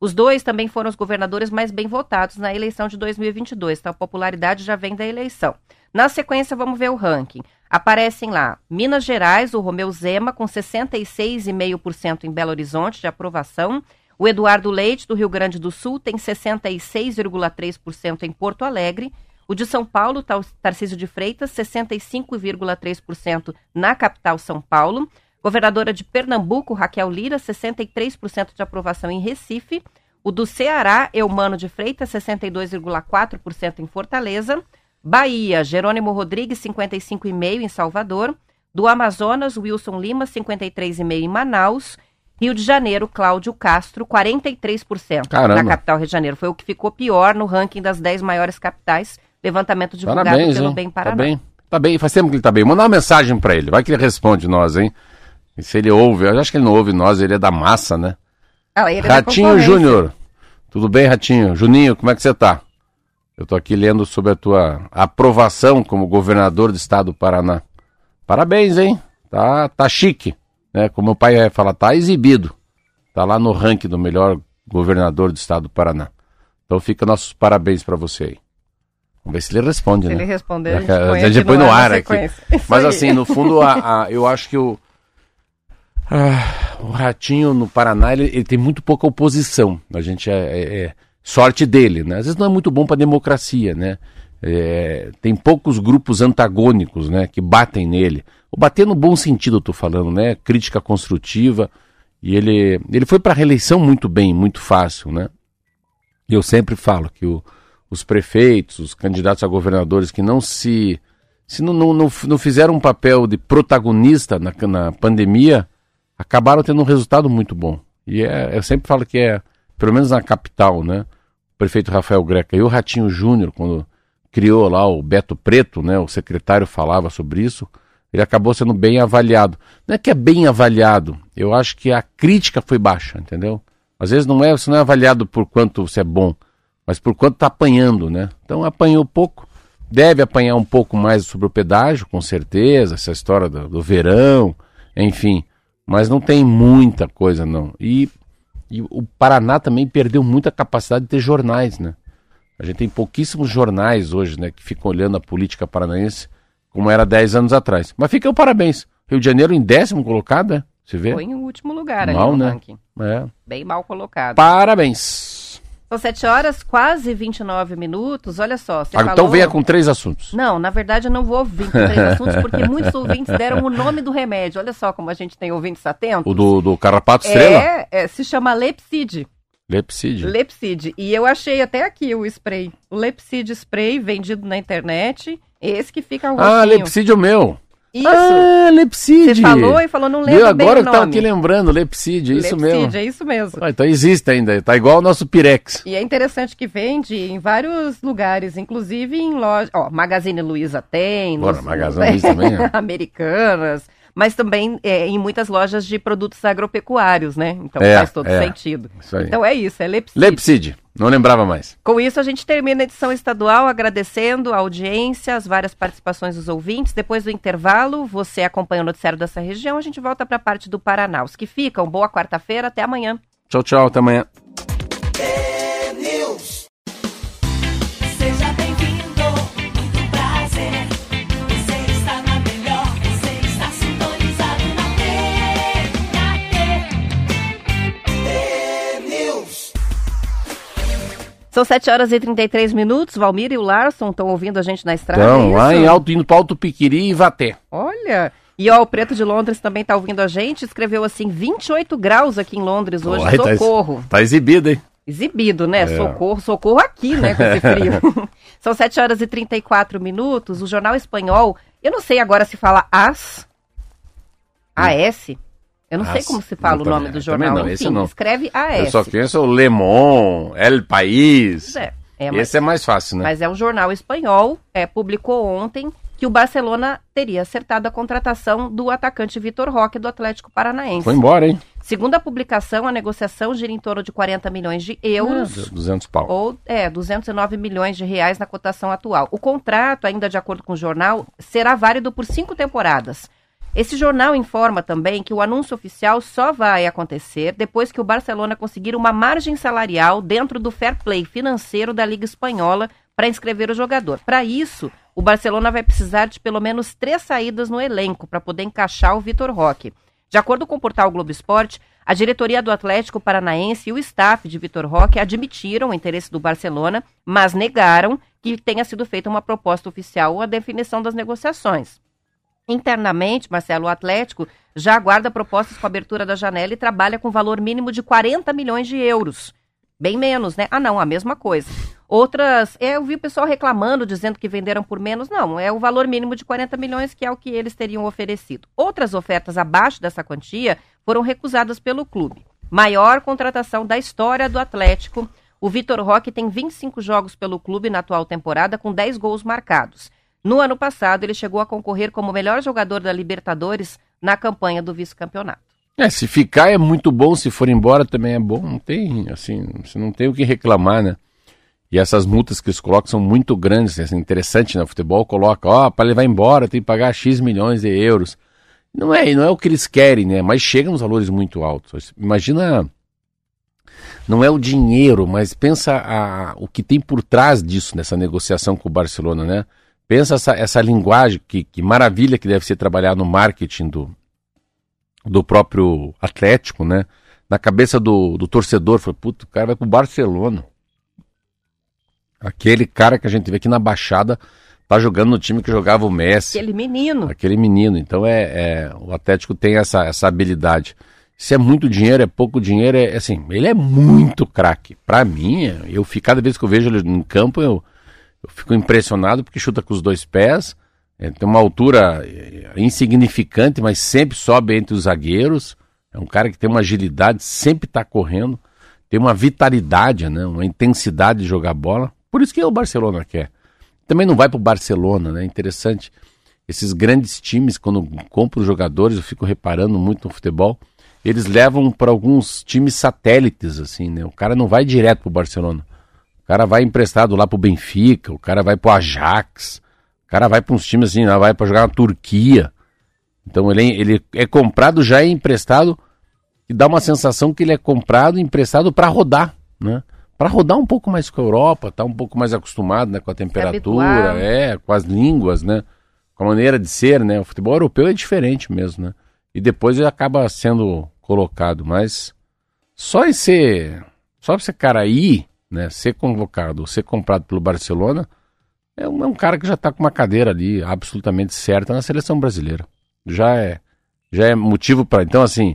Os dois também foram os governadores mais bem votados na eleição de 2022, então a popularidade já vem da eleição. Na sequência, vamos ver o ranking. Aparecem lá Minas Gerais, o Romeu Zema, com 66,5% em Belo Horizonte de aprovação. O Eduardo Leite, do Rio Grande do Sul, tem 66,3% em Porto Alegre. O de São Paulo, Tarcísio de Freitas, 65,3% na capital São Paulo. Governadora de Pernambuco, Raquel Lira, 63% de aprovação em Recife. O do Ceará, Eumano de Freitas, 62,4% em Fortaleza. Bahia, Jerônimo Rodrigues, 55,5% em Salvador. Do Amazonas, Wilson Lima, 53,5% em Manaus. Rio de Janeiro, Cláudio Castro, 43% Caramba. na capital Rio de Janeiro. Foi o que ficou pior no ranking das 10 maiores capitais. Levantamento divulgado Parabéns, pelo hein? Bem Paraná. Tá bem, tá bem. Faz tempo que ele tá bem. Manda uma mensagem para ele. Vai que ele responde nós, hein? E se ele ouve, eu acho que ele não ouve nós, ele é da massa, né? Ah, é Ratinho Júnior. Tudo bem, Ratinho? Juninho, como é que você tá? Eu estou aqui lendo sobre a tua aprovação como governador do estado do Paraná. Parabéns, hein? Tá, tá chique. Né? Como o pai vai falar, tá exibido. Tá lá no ranking do melhor governador do estado do Paraná. Então fica nossos parabéns para você aí. Vamos ver se ele responde, se né? Se ele responder, a gente a gente põe no ar aqui. Mas assim, no fundo, a, a, eu acho que o, a, o Ratinho no Paraná, ele, ele, tem muito pouca oposição. A gente é, é, é sorte dele, né? Às vezes não é muito bom para a democracia, né? É, tem poucos grupos antagônicos, né, que batem nele. O bater no bom sentido, eu tô falando, né? Crítica construtiva. E ele, ele foi para a reeleição muito bem, muito fácil, né? Eu sempre falo que o, os prefeitos, os candidatos a governadores que não se se não, não, não, não fizeram um papel de protagonista na, na pandemia, acabaram tendo um resultado muito bom. E é, eu sempre falo que é, pelo menos na capital, né? O prefeito Rafael Greca e o Ratinho Júnior, quando criou lá o Beto Preto, né? O secretário falava sobre isso. Ele acabou sendo bem avaliado. Não é que é bem avaliado, eu acho que a crítica foi baixa, entendeu? Às vezes não é, você não é avaliado por quanto você é bom, mas por quanto está apanhando, né? Então apanhou pouco, deve apanhar um pouco mais sobre o pedágio, com certeza, essa história do, do verão, enfim. Mas não tem muita coisa, não. E, e o Paraná também perdeu muita capacidade de ter jornais, né? A gente tem pouquíssimos jornais hoje, né, que ficam olhando a política paranaense como era 10 anos atrás. Mas fica o parabéns. Rio de Janeiro em décimo colocado, né? Você vê? Foi em último lugar mal, ali no né? ranking. É. Bem mal colocado. Parabéns. São 7 horas, quase 29 minutos. Olha só, você Ah, falou... Então venha com três assuntos. Não, na verdade eu não vou vir com três assuntos, porque muitos ouvintes deram o nome do remédio. Olha só como a gente tem ouvintes atentos. O do, do Carrapato Estrela? É, é, se chama Lepsid. Lepsídio. Lepsid. E eu achei até aqui o spray. O Lepsid spray vendido na internet. Esse que fica o Ah, rostinho. Lepsídio meu. Isso. Ah, Lepsídio. Você falou e falou, não lembro bem Agora o que tava nome. aqui lembrando, Lepsídio, isso Lepsid, mesmo. é isso mesmo. Ah, então existe ainda, tá igual o nosso Pirex. E é interessante que vende em vários lugares, inclusive em lojas. Ó, Magazine Luiza tem. Bora, nos- Magazine Luiza também, é. Americanas. Mas também é, em muitas lojas de produtos agropecuários, né? Então É, faz todo é. sentido. Isso aí. Então é isso, é Lepsid. Lepsídio, não lembrava mais. Com isso, a gente termina a edição estadual agradecendo a audiência, as várias participações dos ouvintes. Depois do intervalo, você acompanha o noticiário dessa região. A gente volta para a parte do Paraná. Os que ficam, boa quarta-feira, até amanhã. Tchau, tchau, até amanhã. São 7 horas e 33 minutos. Valmir e o Larson estão ouvindo a gente na estrada. Então, é lá em Alto, indo para Alto Piquiri e Vaté. Olha. E ó, o Preto de Londres também está ouvindo a gente. Escreveu assim: 28 graus aqui em Londres hoje. Uai, tá Socorro. Tá exibido, hein? Exibido, né? É. Socorro, socorro aqui, né, com esse frio. São 7 horas e 34 minutos. O jornal espanhol, eu não sei agora se fala AS. AS? Eu não sei As. como se fala o nome também- do jornal. não, esse Enfim, não. escreve Eu AS. só conheço o Le Monde, El País. É, é, mas, Esse é mais fácil, né? mas é um jornal espanhol, é, publicou ontem que o Barcelona teria acertado a contratação do atacante Vitor Roque do Atlético Paranaense. Foi embora, hein? Segundo a publicação, a negociação gira em torno de 40 milhões de euros. 200 pau. ou é 209 milhões de reais na cotação atual. O contrato, ainda de acordo com o jornal, será válido por cinco temporadas. Esse jornal informa também que o anúncio oficial só vai acontecer depois que o Barcelona conseguir uma margem salarial dentro do fair play financeiro da Liga Espanhola para inscrever o jogador. Para isso, o Barcelona vai precisar de pelo menos três saídas no elenco para poder encaixar o Vitor Roque. De acordo com o portal Globo Esporte, a diretoria do Atlético Paranaense e o staff de Vitor Roque admitiram o interesse do Barcelona, mas negaram que tenha sido feita uma proposta oficial ou a definição das negociações. Internamente, Marcelo, o Atlético já aguarda propostas com abertura da janela e trabalha com valor mínimo de 40 milhões de euros. Bem menos, né? Ah, não, a mesma coisa. Outras, é, eu vi o pessoal reclamando, dizendo que venderam por menos. Não, é o valor mínimo de 40 milhões, que é o que eles teriam oferecido. Outras ofertas abaixo dessa quantia foram recusadas pelo clube. Maior contratação da história do Atlético. O Vitor Roque tem 25 jogos pelo clube na atual temporada, com 10 gols marcados. No ano passado, ele chegou a concorrer como melhor jogador da Libertadores na campanha do vice-campeonato. É, se ficar é muito bom, se for embora também é bom. Não tem, assim, você não tem o que reclamar, né? E essas multas que eles colocam são muito grandes, assim, interessante, né? O futebol coloca, ó, para levar embora tem que pagar X milhões de euros. Não é, não é o que eles querem, né? Mas chega nos valores muito altos. Imagina, não é o dinheiro, mas pensa a, o que tem por trás disso, nessa negociação com o Barcelona, né? Pensa essa, essa linguagem, que, que maravilha que deve ser trabalhar no marketing do, do próprio Atlético, né? Na cabeça do, do torcedor, foi, puto, o cara vai pro Barcelona. Aquele cara que a gente vê aqui na Baixada tá jogando no time que jogava o Messi. Aquele menino. Aquele menino. Então é, é- o Atlético tem essa, essa habilidade. Se é muito dinheiro, é pouco dinheiro, é assim, ele é muito craque. Pra mim, eu fico, cada vez que eu vejo ele em campo, eu, eu fico impressionado porque chuta com os dois pés, é, tem uma altura é, insignificante, mas sempre sobe entre os zagueiros. É um cara que tem uma agilidade, sempre está correndo, tem uma vitalidade, né, uma intensidade de jogar bola. Por isso que o Barcelona quer. Também não vai para o Barcelona, né? Interessante. Esses grandes times, quando compram jogadores, eu fico reparando muito no futebol, eles levam para alguns times satélites, assim, né? O cara não vai direto para o Barcelona. O cara vai emprestado lá para o Benfica, o cara vai para o Ajax, o cara vai para uns times assim, lá vai para jogar na Turquia. Então ele, é- ele é comprado, já é emprestado, e dá uma sensação que ele é comprado, emprestado para rodar, né? Para rodar um pouco mais com a Europa, tá um pouco mais acostumado, né, com a temperatura, é, com as línguas, né? Com a maneira de ser, né? O futebol europeu é diferente mesmo, né? E depois ele acaba sendo colocado, mas só esse, só esse cara aí, né, ser convocado, ou ser comprado pelo Barcelona, é um, é um cara que já tá com uma cadeira ali absolutamente certa na seleção brasileira. Já é, já é motivo para, então assim,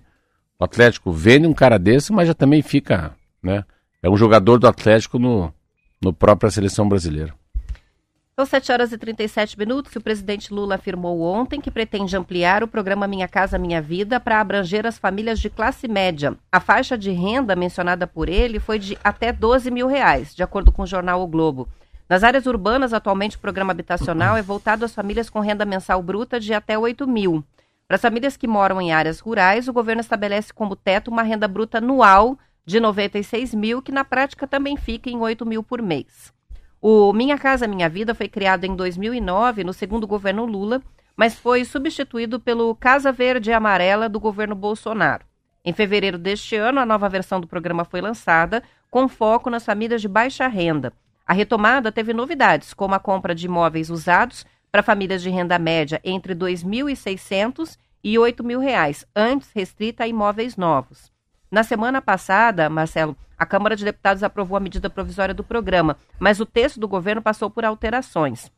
o Atlético vende um cara desse, mas já também fica, né? É um jogador do Atlético no, no própria seleção brasileira. São 7 horas e 37 minutos e o presidente Lula afirmou ontem que pretende ampliar o programa Minha Casa Minha Vida para abranger as famílias de classe média. A faixa de renda mencionada por ele foi de até 12 mil reais, de acordo com o jornal O Globo. Nas áreas urbanas, atualmente o programa habitacional é voltado às famílias com renda mensal bruta de até 8 mil. Para as famílias que moram em áreas rurais, o governo estabelece como teto uma renda bruta anual de 96 mil, que na prática também fica em 8 mil por mês. O Minha Casa Minha Vida foi criado em 2009, no segundo governo Lula, mas foi substituído pelo Casa Verde e Amarela do governo Bolsonaro. Em fevereiro deste ano, a nova versão do programa foi lançada, com foco nas famílias de baixa renda. A retomada teve novidades, como a compra de imóveis usados para famílias de renda média entre R$ 2.600 e 8 mil reais, antes restrita a imóveis novos. Na semana passada, Marcelo, a Câmara de Deputados aprovou a medida provisória do programa, mas o texto do governo passou por alterações.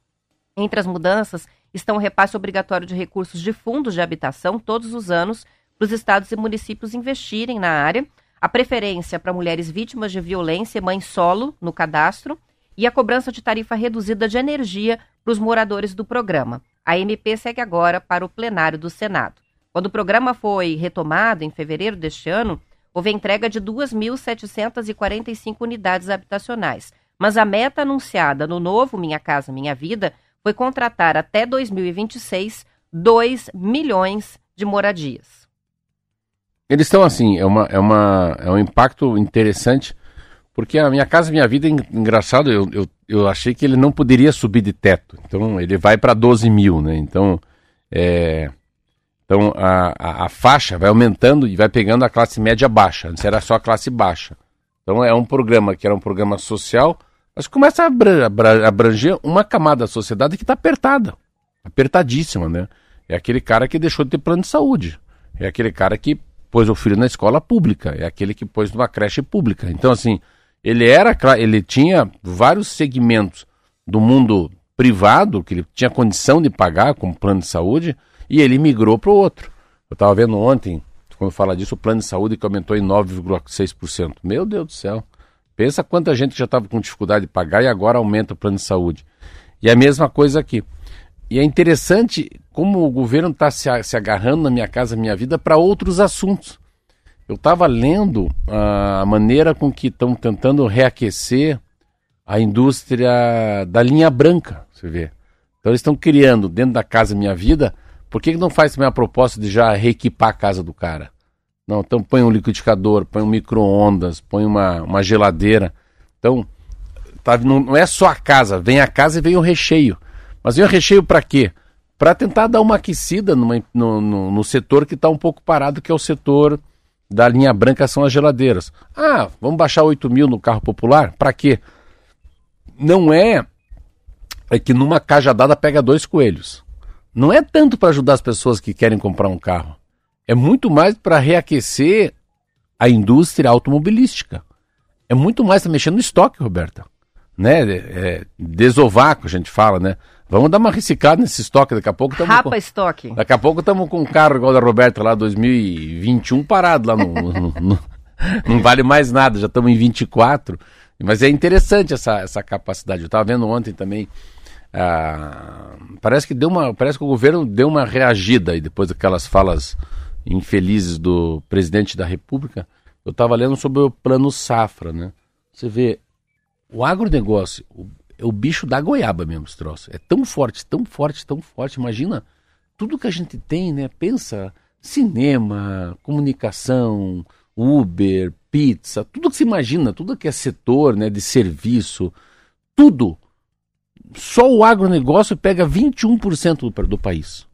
Entre as mudanças estão o repasse obrigatório de recursos de fundos de habitação todos os anos para os estados e municípios investirem na área, a preferência para mulheres vítimas de violência e mães solo no cadastro e a cobrança de tarifa reduzida de energia para os moradores do programa. A MP segue agora para o plenário do Senado. Quando o programa foi retomado em fevereiro deste ano, houve entrega de 2.745 unidades habitacionais. Mas a meta anunciada no novo Minha Casa Minha Vida foi contratar até 2026 2 milhões de moradias. Eles estão assim, é, uma, é, uma, é um impacto interessante, porque a Minha Casa Minha Vida, en- engraçado, eu, eu, eu achei que ele não poderia subir de teto. Então ele vai para 12 mil, né? Então, é, então a, a, a faixa vai aumentando e vai pegando a classe média baixa. Antes era só a classe baixa. Então é um programa que era um programa social, mas começa a abra- abra- abranger uma camada da sociedade que está apertada, apertadíssima, né? É aquele cara que deixou de ter plano de saúde. É aquele cara que pôs o filho na escola pública. É aquele que pôs numa creche pública. Então, assim, ele era, ele tinha vários segmentos do mundo privado que ele tinha condição de pagar com plano de saúde e ele migrou para o outro. Eu estava vendo ontem, quando fala disso, o plano de saúde que aumentou em 9,6%. Meu Deus do céu. Pensa quanta gente já estava com dificuldade de pagar e agora aumenta o plano de saúde. E a mesma coisa aqui. E é interessante como o governo está se agarrando na Minha Casa Minha Vida para outros assuntos. Eu estava lendo ah, a maneira com que estão tentando reaquecer a indústria da linha branca, você vê. Então eles estão criando dentro da Casa Minha Vida, por que, não faz também a proposta de já reequipar a casa do cara? Não, então põe um liquidificador, põe um micro-ondas, põe uma, uma geladeira. Então, tá, não, não é só a casa, vem a casa e vem o recheio. Mas vem o recheio para quê? Para tentar dar uma aquecida numa- no, no, no setor que está um pouco parado, que é o setor da linha branca, são as geladeiras. Ah, vamos baixar 8 mil no carro popular? Para quê? Não é, é que numa cajadada pega dois coelhos. Não é tanto para ajudar as pessoas que querem comprar um carro. É muito mais para reaquecer a indústria automobilística. É muito mais para mexer no estoque, Roberta. né, é, desovar, que a gente fala, né? Vamos dar uma reciclada nesse estoque, daqui a pouco estamos Rapa com, estoque. daqui a pouco estamos com um carro igual da Roberta lá 2021 parado lá no, no- no- não vale mais nada, já estamos em 24. Mas é interessante essa, essa capacidade. Eu estava vendo ontem também. Ah, parece que deu uma, parece que o governo deu uma reagida aí depois daquelas falas infelizes do presidente da República. Eu estava lendo sobre o plano safra, né? Você vê o agronegócio, o, é o bicho da goiaba mesmo, esse troço. É tão forte, tão forte, tão forte. Imagina tudo que a gente tem, né? Pensa cinema, comunicação, Uber, pizza, tudo que se imagina, tudo que é setor, né, de serviço, tudo. Só o agronegócio pega 21% do, do país.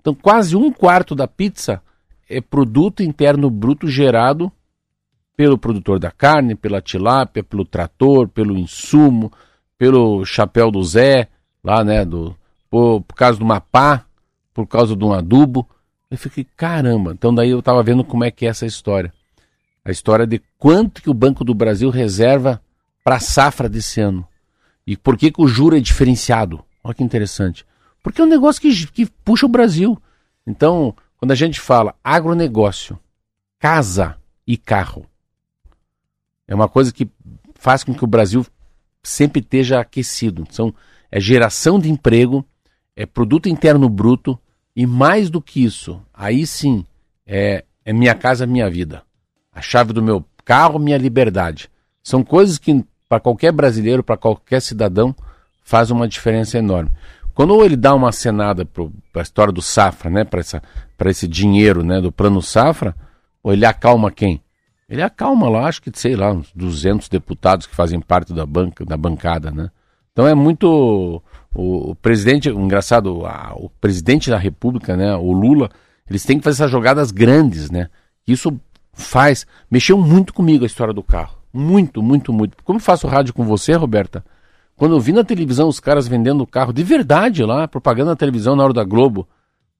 Então, quase um quarto da pizza é produto interno bruto gerado pelo produtor da carne, pela tilápia, pelo trator, pelo insumo, pelo chapéu do Zé, lá, né, do, por, por causa do mapá, por causa de um adubo. Eu fiquei, caramba. Então daí eu estava vendo como é que é essa história. A história de quanto que o Banco do Brasil reserva para a safra desse ano. E por que, que o juro é diferenciado. Olha que interessante. Porque é um negócio que, que puxa o Brasil. Então, quando a gente fala agronegócio, casa e carro, é uma coisa que faz com que o Brasil sempre esteja aquecido. São, é geração de emprego, é produto interno bruto e mais do que isso, aí sim, é, é minha casa, minha vida. A chave do meu carro, minha liberdade. São coisas que para qualquer brasileiro, para qualquer cidadão, faz uma diferença enorme. Quando ele dá uma acenada para a história do Safra, né, para esse dinheiro né, do plano Safra, pô, ele acalma quem? Ele acalma lá, acho que, sei lá, uns 200 deputados que fazem parte da, banca, da bancada, né? Então é muito... O, o presidente, o engraçado, a- o presidente da república, né, o Lula, eles têm que fazer essas jogadas grandes, né? Isso faz... Mexeu muito comigo a história do carro. Muito, muito, muito. Como eu faço rádio com você, Roberta, quando eu vi na televisão os caras vendendo o carro de verdade lá, propaganda na televisão na hora da Globo,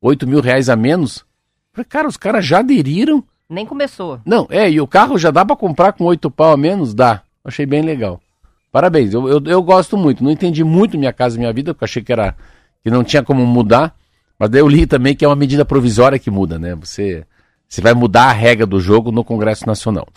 8 mil reais a menos, falei, cara, os caras já aderiram Nem começou. não, é, e o carro já dá pra comprar com oito pau a menos? Dá. Achei bem legal. Parabéns, eu, eu, eu gosto muito. Não entendi muito Minha Casa Minha Vida, porque achei que era que não tinha como mudar. Mas daí eu li também que é uma medida provisória que muda, né? Você, você vai mudar a regra do jogo no Congresso Nacional.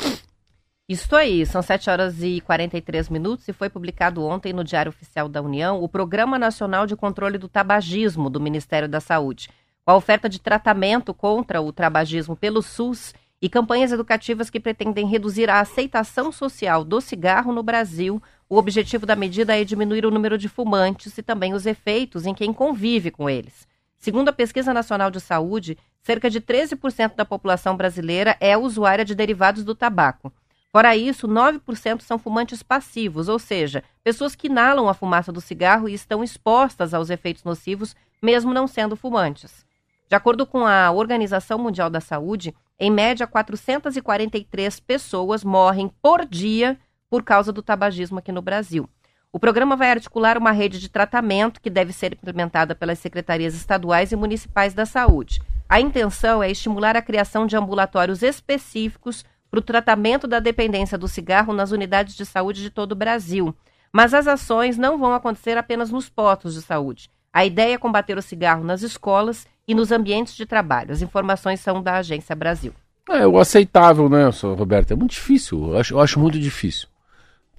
Isso aí, são 7 horas e 43 minutos e foi publicado ontem no Diário Oficial da União o Programa Nacional de Controle do Tabagismo do Ministério da Saúde, com a oferta de tratamento contra o tabagismo pelo SUS e campanhas educativas que pretendem reduzir a aceitação social do cigarro no Brasil. O objetivo da medida é diminuir o número de fumantes e também os efeitos em quem convive com eles. Segundo a Pesquisa Nacional de Saúde, cerca de 13% da população brasileira é usuária de derivados do tabaco. Fora isso, 9% são fumantes passivos, ou seja, pessoas que inalam a fumaça do cigarro e estão expostas aos efeitos nocivos, mesmo não sendo fumantes. De acordo com a Organização Mundial da Saúde, em média, 443 pessoas morrem por dia por causa do tabagismo aqui no Brasil. O programa vai articular uma rede de tratamento que deve ser implementada pelas secretarias estaduais e municipais da saúde. A intenção é estimular a criação de ambulatórios específicos para o tratamento da dependência do cigarro nas unidades de saúde de todo o Brasil. Mas as ações não vão acontecer apenas nos postos de saúde. A ideia é combater o cigarro nas escolas e nos ambientes de trabalho. As informações são da Agência Brasil. É o aceitável, né, Roberto? É muito difícil, eu acho, eu acho muito difícil.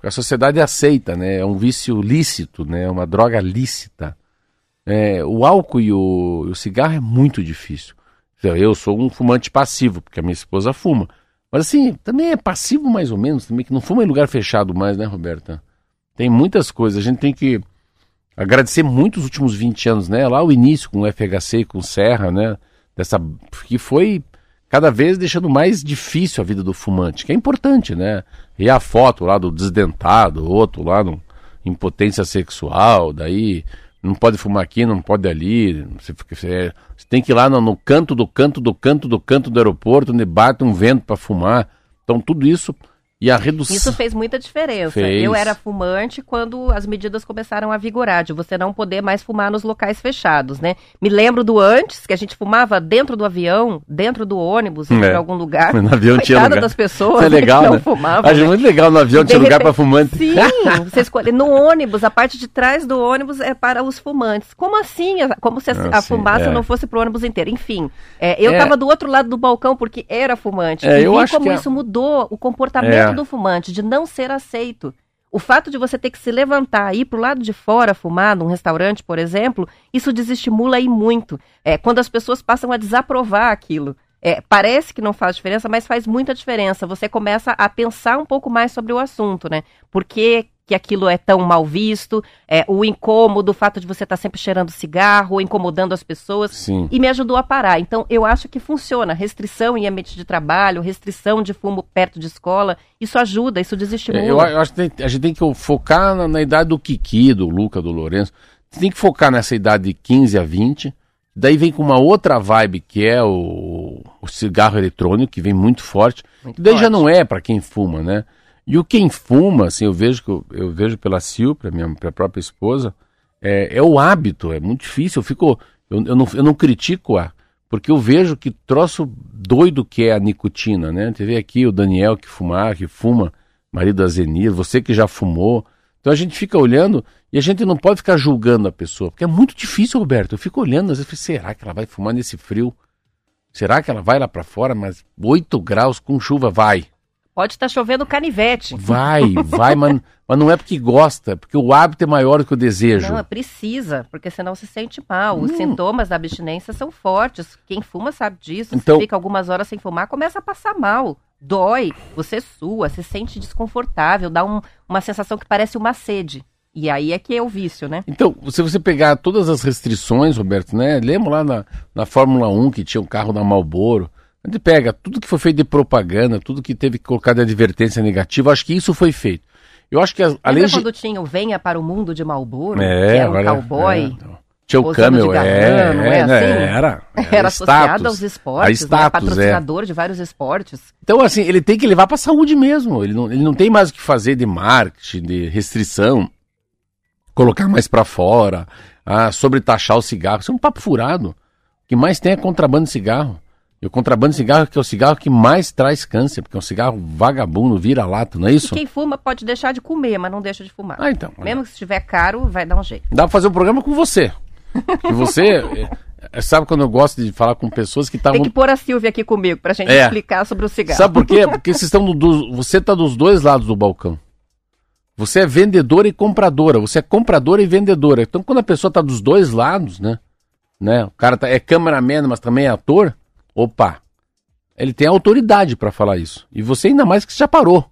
A sociedade aceita, né? É um vício lícito, né? É uma droga lícita. É, o álcool e o, o cigarro é muito difícil. Eu sou um fumante passivo, porque a minha esposa fuma. Mas assim, também é passivo mais ou menos, também que não fuma em lugar fechado mais, né, Roberta? Tem muitas coisas, a gente tem que agradecer muito os últimos 20 anos, né? Lá o início com o FHC, com o Serra, né? Dessa, que foi cada vez deixando mais difícil a vida do fumante, que é importante, né? E a foto lá do desdentado, outro lá no impotência sexual, daí não pode fumar aqui, não pode ali, você, você- você tem que ir lá no, no canto do canto do canto do canto do aeroporto, onde bate um vento para fumar. Então tudo isso E a redução. Isso fez muita diferença. Fez. Eu era fumante quando as medidas começaram a vigorar, de você não poder mais fumar nos locais fechados, né? Me lembro do antes, que a gente fumava dentro do avião, dentro do ônibus, em É. algum lugar. No avião tinha lugar. das pessoas Isso é legal, que não né? fumavam. Acho né? muito legal no avião, De tinha lugar pra repente- fumante. Sim, você escolhe. No ônibus, a parte de trás do ônibus é para os fumantes. Como assim? Como se a, Ah, fumaça é. não fosse pro ônibus inteiro. Enfim, é, eu É. estava do outro lado do balcão porque era fumante. É, e eu vi como que é- isso mudou o comportamento É. do fumante, de não ser aceito. O fato de você ter que se levantar e ir pro lado de fora fumar, num restaurante, por exemplo, isso desestimula aí muito. É, quando as pessoas passam a desaprovar aquilo. É, parece que não faz diferença, mas faz muita diferença. Você começa a pensar um pouco mais sobre o assunto, né? Por que, aquilo é tão mal visto? É, o incômodo, o fato de você estar sempre cheirando cigarro, incomodando as pessoas. Sim. E me ajudou a parar. Então, eu acho que funciona. Restrição em ambiente de trabalho, restrição de fumo perto de escola, isso ajuda, isso desestimula. É, Eu, eu acho que tem- a gente tem que focar na, na idade do Kiki, do Luca, do Lourenço. Você tem que focar nessa idade de 15 a 20. Daí vem com uma outra vibe que é o, o cigarro eletrônico, que vem muito forte. Muito daí já forte. não é para quem fuma, né? E o quem fuma, assim, eu vejo que eu, eu vejo pela Sil, pra minha pra própria esposa, é, é o hábito, é muito difícil. Eu fico. Eu, eu, não, eu não critico a. Porque eu vejo que troço doido que é a nicotina, né? Vê aqui o Daniel que fumar, que fuma, marido da Zenir, você que já fumou. Então a gente fica olhando e a gente não pode ficar julgando a pessoa, porque é muito difícil, Roberto. Eu fico olhando, às vezes, será que ela vai fumar nesse frio? Será que ela vai lá pra fora, mas 8 graus com chuva? Vai. Pode estar chovendo canivete. Vai, vai, mas, mas não é porque gosta, porque o hábito é maior do que o desejo. Não, é precisa, porque senão se sente mal. Os Hum. sintomas da abstinência são fortes. Quem fuma sabe disso. Então- Se fica algumas horas sem fumar, começa a passar mal. Dói, você sua, se sente desconfortável, dá um- uma sensação que parece uma sede. E aí é que é o vício, né? Então, se você pegar todas as restrições, Roberto, né? Lembra lá na, na Fórmula 1 que tinha o carro da Marlboro? A gente pega tudo que foi feito de propaganda, tudo que teve que colocar de advertência negativa, acho que isso foi feito. Eu acho que a Lembra legi- quando tinha o Venha para o Mundo de Malboro? É, que era um agora- cowboy. é, então. Tinha o Camel, é, é é, né, assim? era, Era associado status. aos esportes, A né? status, é. patrocinador de vários esportes. Então, assim, ele tem que levar para a saúde mesmo. Ele não, ele não tem mais o que fazer de marketing, de restrição, colocar mais para fora, ah, sobre taxar o cigarro. Isso é um papo furado. O que mais tem é contrabando de cigarro. E o contrabando de cigarro que é o cigarro que mais traz câncer, porque é um cigarro vagabundo, vira-lata, não é isso? E quem fuma pode deixar de comer, mas não deixa de fumar. Ah, então. Mesmo que estiver caro, vai dar um jeito. Dá pra fazer um programa com você. E você, é, é, sabe quando eu gosto de falar com pessoas que Tem estavam que pôr a Silvia aqui comigo pra gente É. explicar sobre o cigarro. Sabe por quê? Porque vocês estão do- você está dos dois lados do balcão. Você é vendedora e compradora. Você é compradora e vendedora. Então, quando a pessoa está dos dois lados, né? né? O cara tá, é cameraman, mas também é ator. Opa! Ele tem autoridade para falar isso. E você ainda mais que já parou.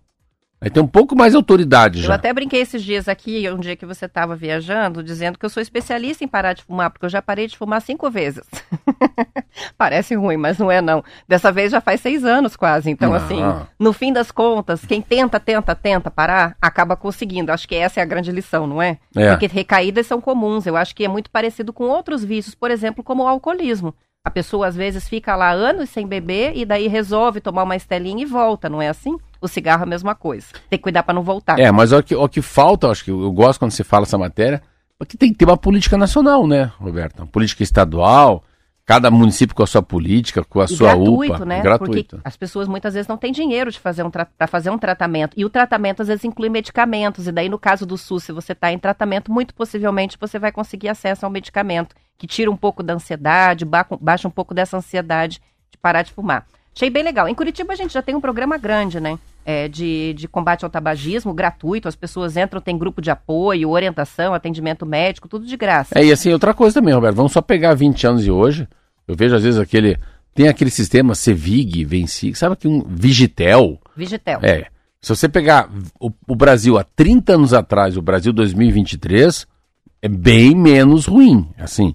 Aí tem um pouco mais de autoridade Eu já. até brinquei esses dias aqui, um dia que você estava viajando, dizendo que eu sou especialista em parar de fumar, porque eu já parei de fumar cinco vezes. Parece ruim, mas não é não. Dessa vez já faz seis anos quase. Então, Ah. assim, no fim das contas, quem tenta, tenta, tenta parar, acaba conseguindo. Acho que essa é a grande lição, não é? É. Porque recaídas são comuns. Eu acho que é muito parecido com outros vícios, por exemplo, como o alcoolismo. A pessoa às vezes fica lá anos sem beber e daí resolve tomar uma estelinha e volta, não é assim? O cigarro é a mesma coisa. Tem que cuidar para não voltar. É, mas o que, o que falta, acho que eu, gosto quando você fala essa matéria, porque tem que ter uma política nacional, né, Roberto? Uma política estadual, cada município com a sua política, com a E sua gratuito, UPA. né? Gratuito. Porque as pessoas muitas vezes não têm dinheiro de fazer um para fazer um tratamento. E o tratamento às vezes inclui medicamentos. E daí, no caso do SUS, se você está em tratamento, muito possivelmente você vai conseguir acesso ao medicamento, que tira um pouco da ansiedade, ba- baixa um pouco dessa ansiedade de parar de fumar. Achei bem legal. Em Curitiba a gente já tem um programa grande, né? É, de, de combate ao tabagismo, gratuito. As pessoas entram, tem grupo de apoio, orientação, atendimento médico, tudo de graça. É, e assim, outra coisa também, Roberto, vamos só pegar 20 anos de hoje. Eu vejo às vezes aquele. Tem aquele sistema Cevig, Venci, sabe que um Vigitel? Vigitel. É. Se você pegar o, o Brasil há 30 anos atrás, o Brasil 2023, é bem menos ruim. Assim,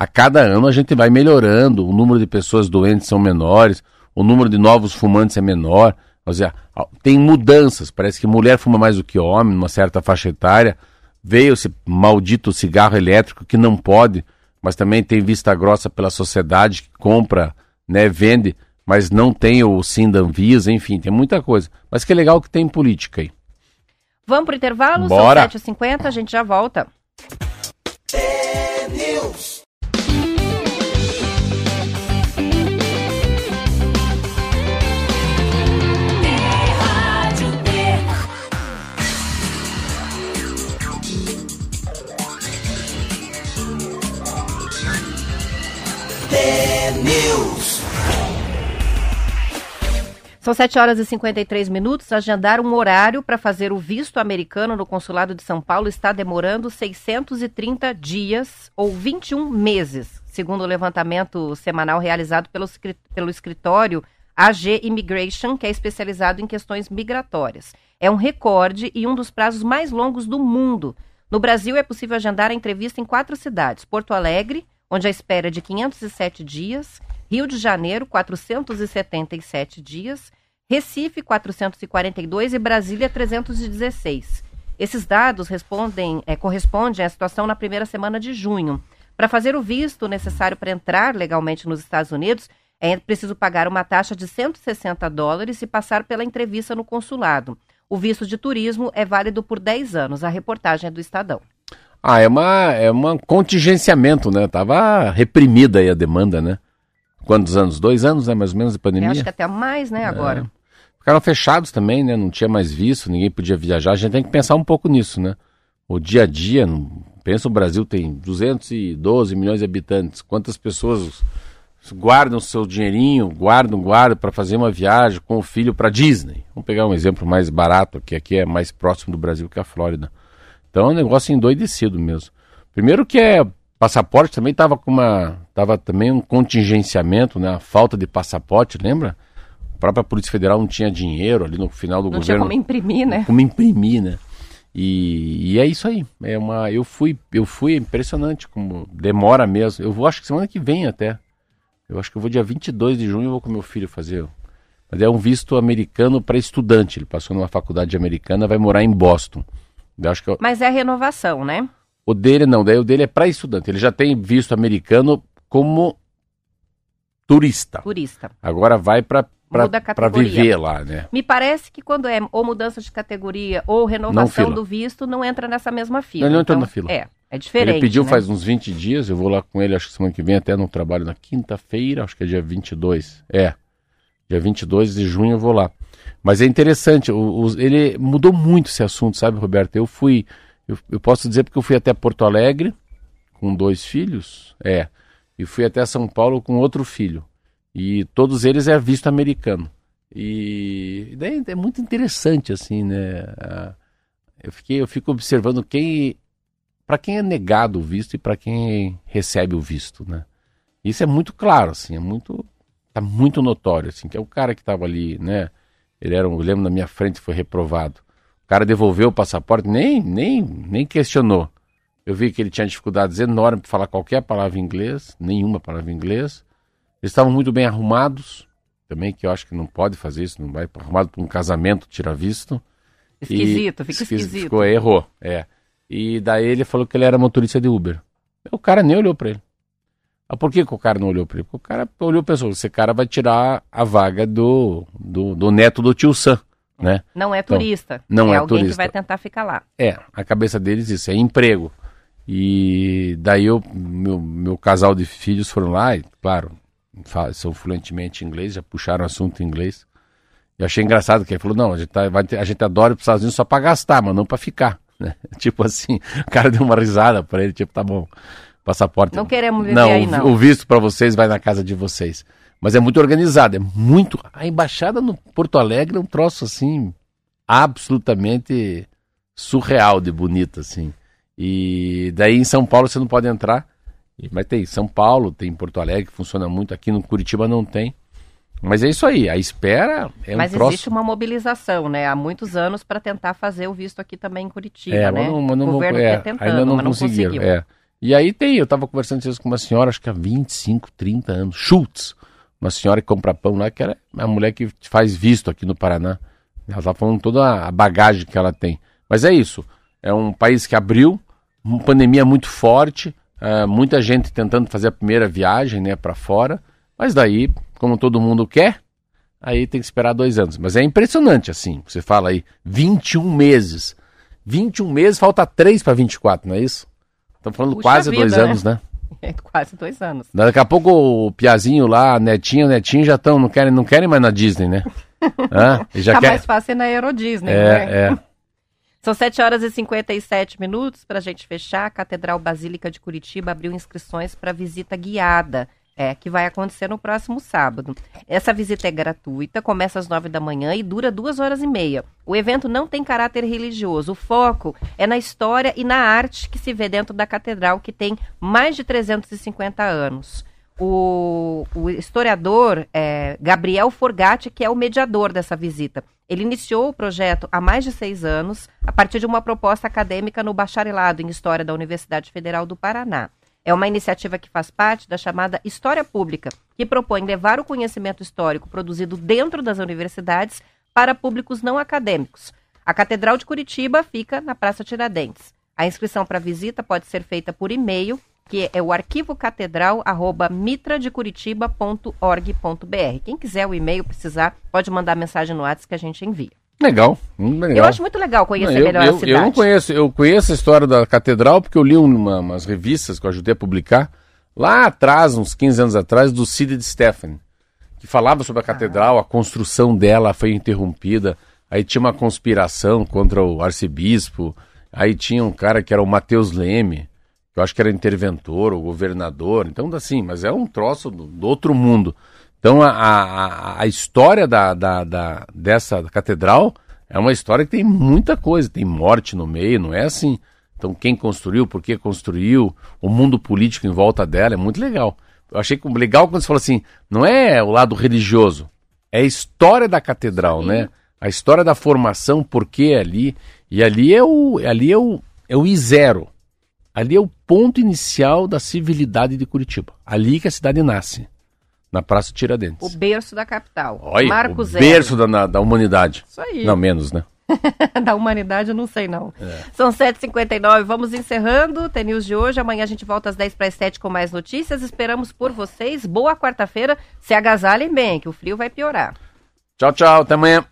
a cada ano a gente vai melhorando, o número de pessoas doentes são menores, o número de novos fumantes é menor. Ou seja, a- tem mudanças. Parece que mulher fuma mais do que homem, numa certa faixa etária. Veio esse maldito cigarro elétrico que não pode, mas também tem vista grossa pela sociedade que compra, né, vende. mas não tem o sim da Anvisa, enfim, tem muita coisa. Mas que legal que tem política aí. Vamos pro intervalo? Bora. São 7h50, a gente já volta. News. News. São 7 horas e 53 minutos. Agendar um horário para fazer o visto americano no consulado de São Paulo está demorando 630 dias ou 21 meses, segundo o levantamento semanal realizado pelo, pelo escritório AG Immigration, que é especializado em questões migratórias. É um recorde e um dos prazos mais longos do mundo. No Brasil, é possível agendar a entrevista em quatro cidades: Porto Alegre, onde a espera é de 507 dias, Rio de Janeiro, 477 dias, Recife, 442 e Brasília, 316. Esses dados respondem, eh, correspondem à situação na primeira semana de junho. Para fazer o visto necessário para entrar legalmente nos Estados Unidos, é preciso pagar uma taxa de 160 dólares e passar pela entrevista no consulado. O visto de turismo é válido por 10 anos. A reportagem é do Estadão. Ah, é uma é um contingenciamento, né? Tava reprimida aí a demanda, né? Quantos anos? Dois anos, né? Mais ou menos de Eu pandemia. acho que até mais, né, agora. Ficaram fechados também, né? Não tinha mais visto, ninguém podia viajar. A gente tem que pensar um pouco nisso, né? O dia a dia, pensa o Brasil tem 212 milhões de habitantes. Quantas pessoas guardam seu dinheirinho, guardam, guardam para fazer uma viagem com o filho para Disney? Vamos pegar um exemplo mais barato, que aqui é mais próximo do Brasil que a Flórida. Então é um negócio endoidecido mesmo. Primeiro que é passaporte também estava com uma tava também um contingenciamento, né? A falta de passaporte, lembra? A própria Polícia Federal não tinha dinheiro ali no final do Não tinha governo como imprimir, né? como imprimir, né? E, e é isso aí. É uma, eu fui, eu fui impressionante como demora mesmo. Eu vou, acho que semana que vem até. Eu acho que eu vou dia 22 de junho eu vou com meu filho fazer. Mas é um visto americano para estudante. Ele passou numa faculdade americana, vai morar em Boston. Eu Mas é renovação, né? o dele não, daí o dele é para estudante. Ele já tem visto americano como turista. Turista. Agora vai para para viver lá, né? Me parece que quando é ou mudança de categoria ou renovação do visto, não entra nessa mesma fila. Ele não Então, na fila. É, é diferente. Ele pediu né? faz uns 20 dias, eu vou lá com ele, acho que semana que vem, até no trabalho na quinta-feira, acho que é dia 22. É, dia 22 de junho eu vou lá. Mas é interessante, o- os- ele mudou muito esse assunto, sabe, Roberto? Eu fui, eu, eu posso dizer porque eu fui até Porto Alegre com dois filhos, é, e fui até São Paulo com outro filho. E todos eles é visto americano. E daí é muito interessante, assim, né? Eu, fiquei, eu fico observando quem para quem é negado o visto e para quem recebe o visto, né? Isso é muito claro, assim, é muito tá muito notório, assim, que é o cara que estava ali, né? Ele era, um, eu lembro na minha frente foi reprovado. O cara devolveu o passaporte, nem nem nem questionou. Eu vi que ele tinha dificuldades enormes para falar qualquer palavra em inglês, nenhuma palavra em inglês. Eles estavam muito bem arrumados, também que eu acho que não pode fazer isso, não vai arrumado para um casamento, tira visto. Esquisito, E- fica esquis- esquisito. Ficou, errou, é. E daí ele falou que ele era motorista de Uber. O cara nem olhou pra ele. Ah, por que, que o cara não olhou pra ele? Porque o cara olhou e pensou, esse cara vai tirar a vaga do, do, do neto do tio Sam, né? Não é turista. não é, é alguém que turista. vai tentar ficar lá. É, a cabeça deles isso, é emprego. E daí eu, meu, meu casal de filhos foram lá, e claro, são fluentemente em inglês, já puxaram assunto em inglês. Eu achei engraçado que ele falou, não, a gente, tá- vai ter- a gente adora ir para os Estados Unidos só para gastar, mas não para ficar. né? Tipo assim, o cara deu uma risada para ele, tipo, tá bom, passaporte. Não queremos viver não, aí, o- não. O visto para vocês vai na casa de vocês. Mas é muito organizado, é muito. A embaixada no Porto Alegre é um troço assim, absolutamente surreal de bonito, assim. E daí em São Paulo você não pode entrar. Mas tem São Paulo, tem Porto Alegre, que funciona muito. Aqui no Curitiba não tem. Mas é isso aí, a espera é Mas um troço. existe uma mobilização, né? Há muitos anos para tentar fazer o visto aqui também em Curitiba, É, né? mas não, mas não o governo é, quer tentando, ainda não mas não conseguiram. conseguiu. é. E aí tem, eu tava conversando com uma senhora, acho que há 25, 30 anos, Schultz, uma senhora que compra pão lá, que era a mulher que faz visto aqui no Paraná. Ela tá falando toda a bagagem que ela tem. Mas é isso, é um país que abriu, uma pandemia muito forte, é, muita gente tentando fazer a primeira viagem, né, para fora, mas daí como todo mundo quer, aí tem que esperar dois anos. Mas é impressionante, assim. Você fala aí, 21 meses. 21 meses, falta 3 para 24, não é isso? Estamos falando Puxa quase vida, dois né? anos, né? É, quase dois anos. Daqui a pouco o Piazinho lá, Netinho, Netinho já estão, não querem, não querem mais na Disney, né? Hã? E já tá quer... mais fácil ir na Euro Disney, né? É, é. São 7 horas e 57 minutos para a gente fechar. A Catedral Basílica de Curitiba abriu inscrições para visita guiada, é, que vai acontecer no próximo sábado. Essa visita é gratuita, começa às 9 da manhã e dura duas horas e meia. O evento não tem caráter religioso. O foco é na história e na arte que se vê dentro da catedral, que tem mais de 350 anos. O, o historiador é, Gabriel Forgatti, que é o mediador dessa visita. Ele iniciou o projeto há mais de seis anos, a partir de uma proposta acadêmica no bacharelado em História da Universidade Federal do Paraná. É uma iniciativa que faz parte da chamada História Pública, que propõe levar o conhecimento histórico produzido dentro das universidades para públicos não acadêmicos. A Catedral de Curitiba fica na Praça Tiradentes. A inscrição para visita pode ser feita por e-mail, que é o arquivocatedral.mitradeCuritiba.org.br. Quem quiser o e-mail, precisar, pode mandar mensagem no WhatsApp que a gente envia. Legal, hum, legal. Eu acho muito legal conhecer Não, eu, melhor eu- a cidade. eu não conheço, eu conheço a história da catedral porque eu li uma, umas revistas que eu ajudei a publicar lá atrás, uns 15 anos atrás, do Cid de Stephen, que falava sobre a catedral, a construção dela foi interrompida, aí tinha uma conspiração contra o arcebispo, aí tinha um cara que era o Mateus Leme, que eu acho que era interventor ou governador, então assim, mas é um troço do, do outro mundo. Então a, a, a- história da, da, da- dessa catedral é uma história que tem muita coisa, tem morte no meio, não é assim. Então quem construiu, por que construiu, o mundo político em volta dela é muito legal. Eu achei legal quando você falou assim, não é o lado religioso, é a história da catedral, né? A história da formação, por que ali, e ali é o ali é o é o I zero. Ali é o ponto inicial da civilidade de Curitiba. Ali que a cidade nasce, na Praça Tiradentes. O berço da capital. Olha, Marco o Zero. berço da, na- da humanidade. Isso aí. Não, menos, né? da humanidade, eu não sei não. É. São 7h59, vamos encerrando o TNews de hoje. Amanhã a gente volta às 10 para as 7 com mais notícias. Esperamos por vocês. Boa quarta-feira. Se agasalhem bem, que o frio vai piorar. Tchau, tchau. Até amanhã.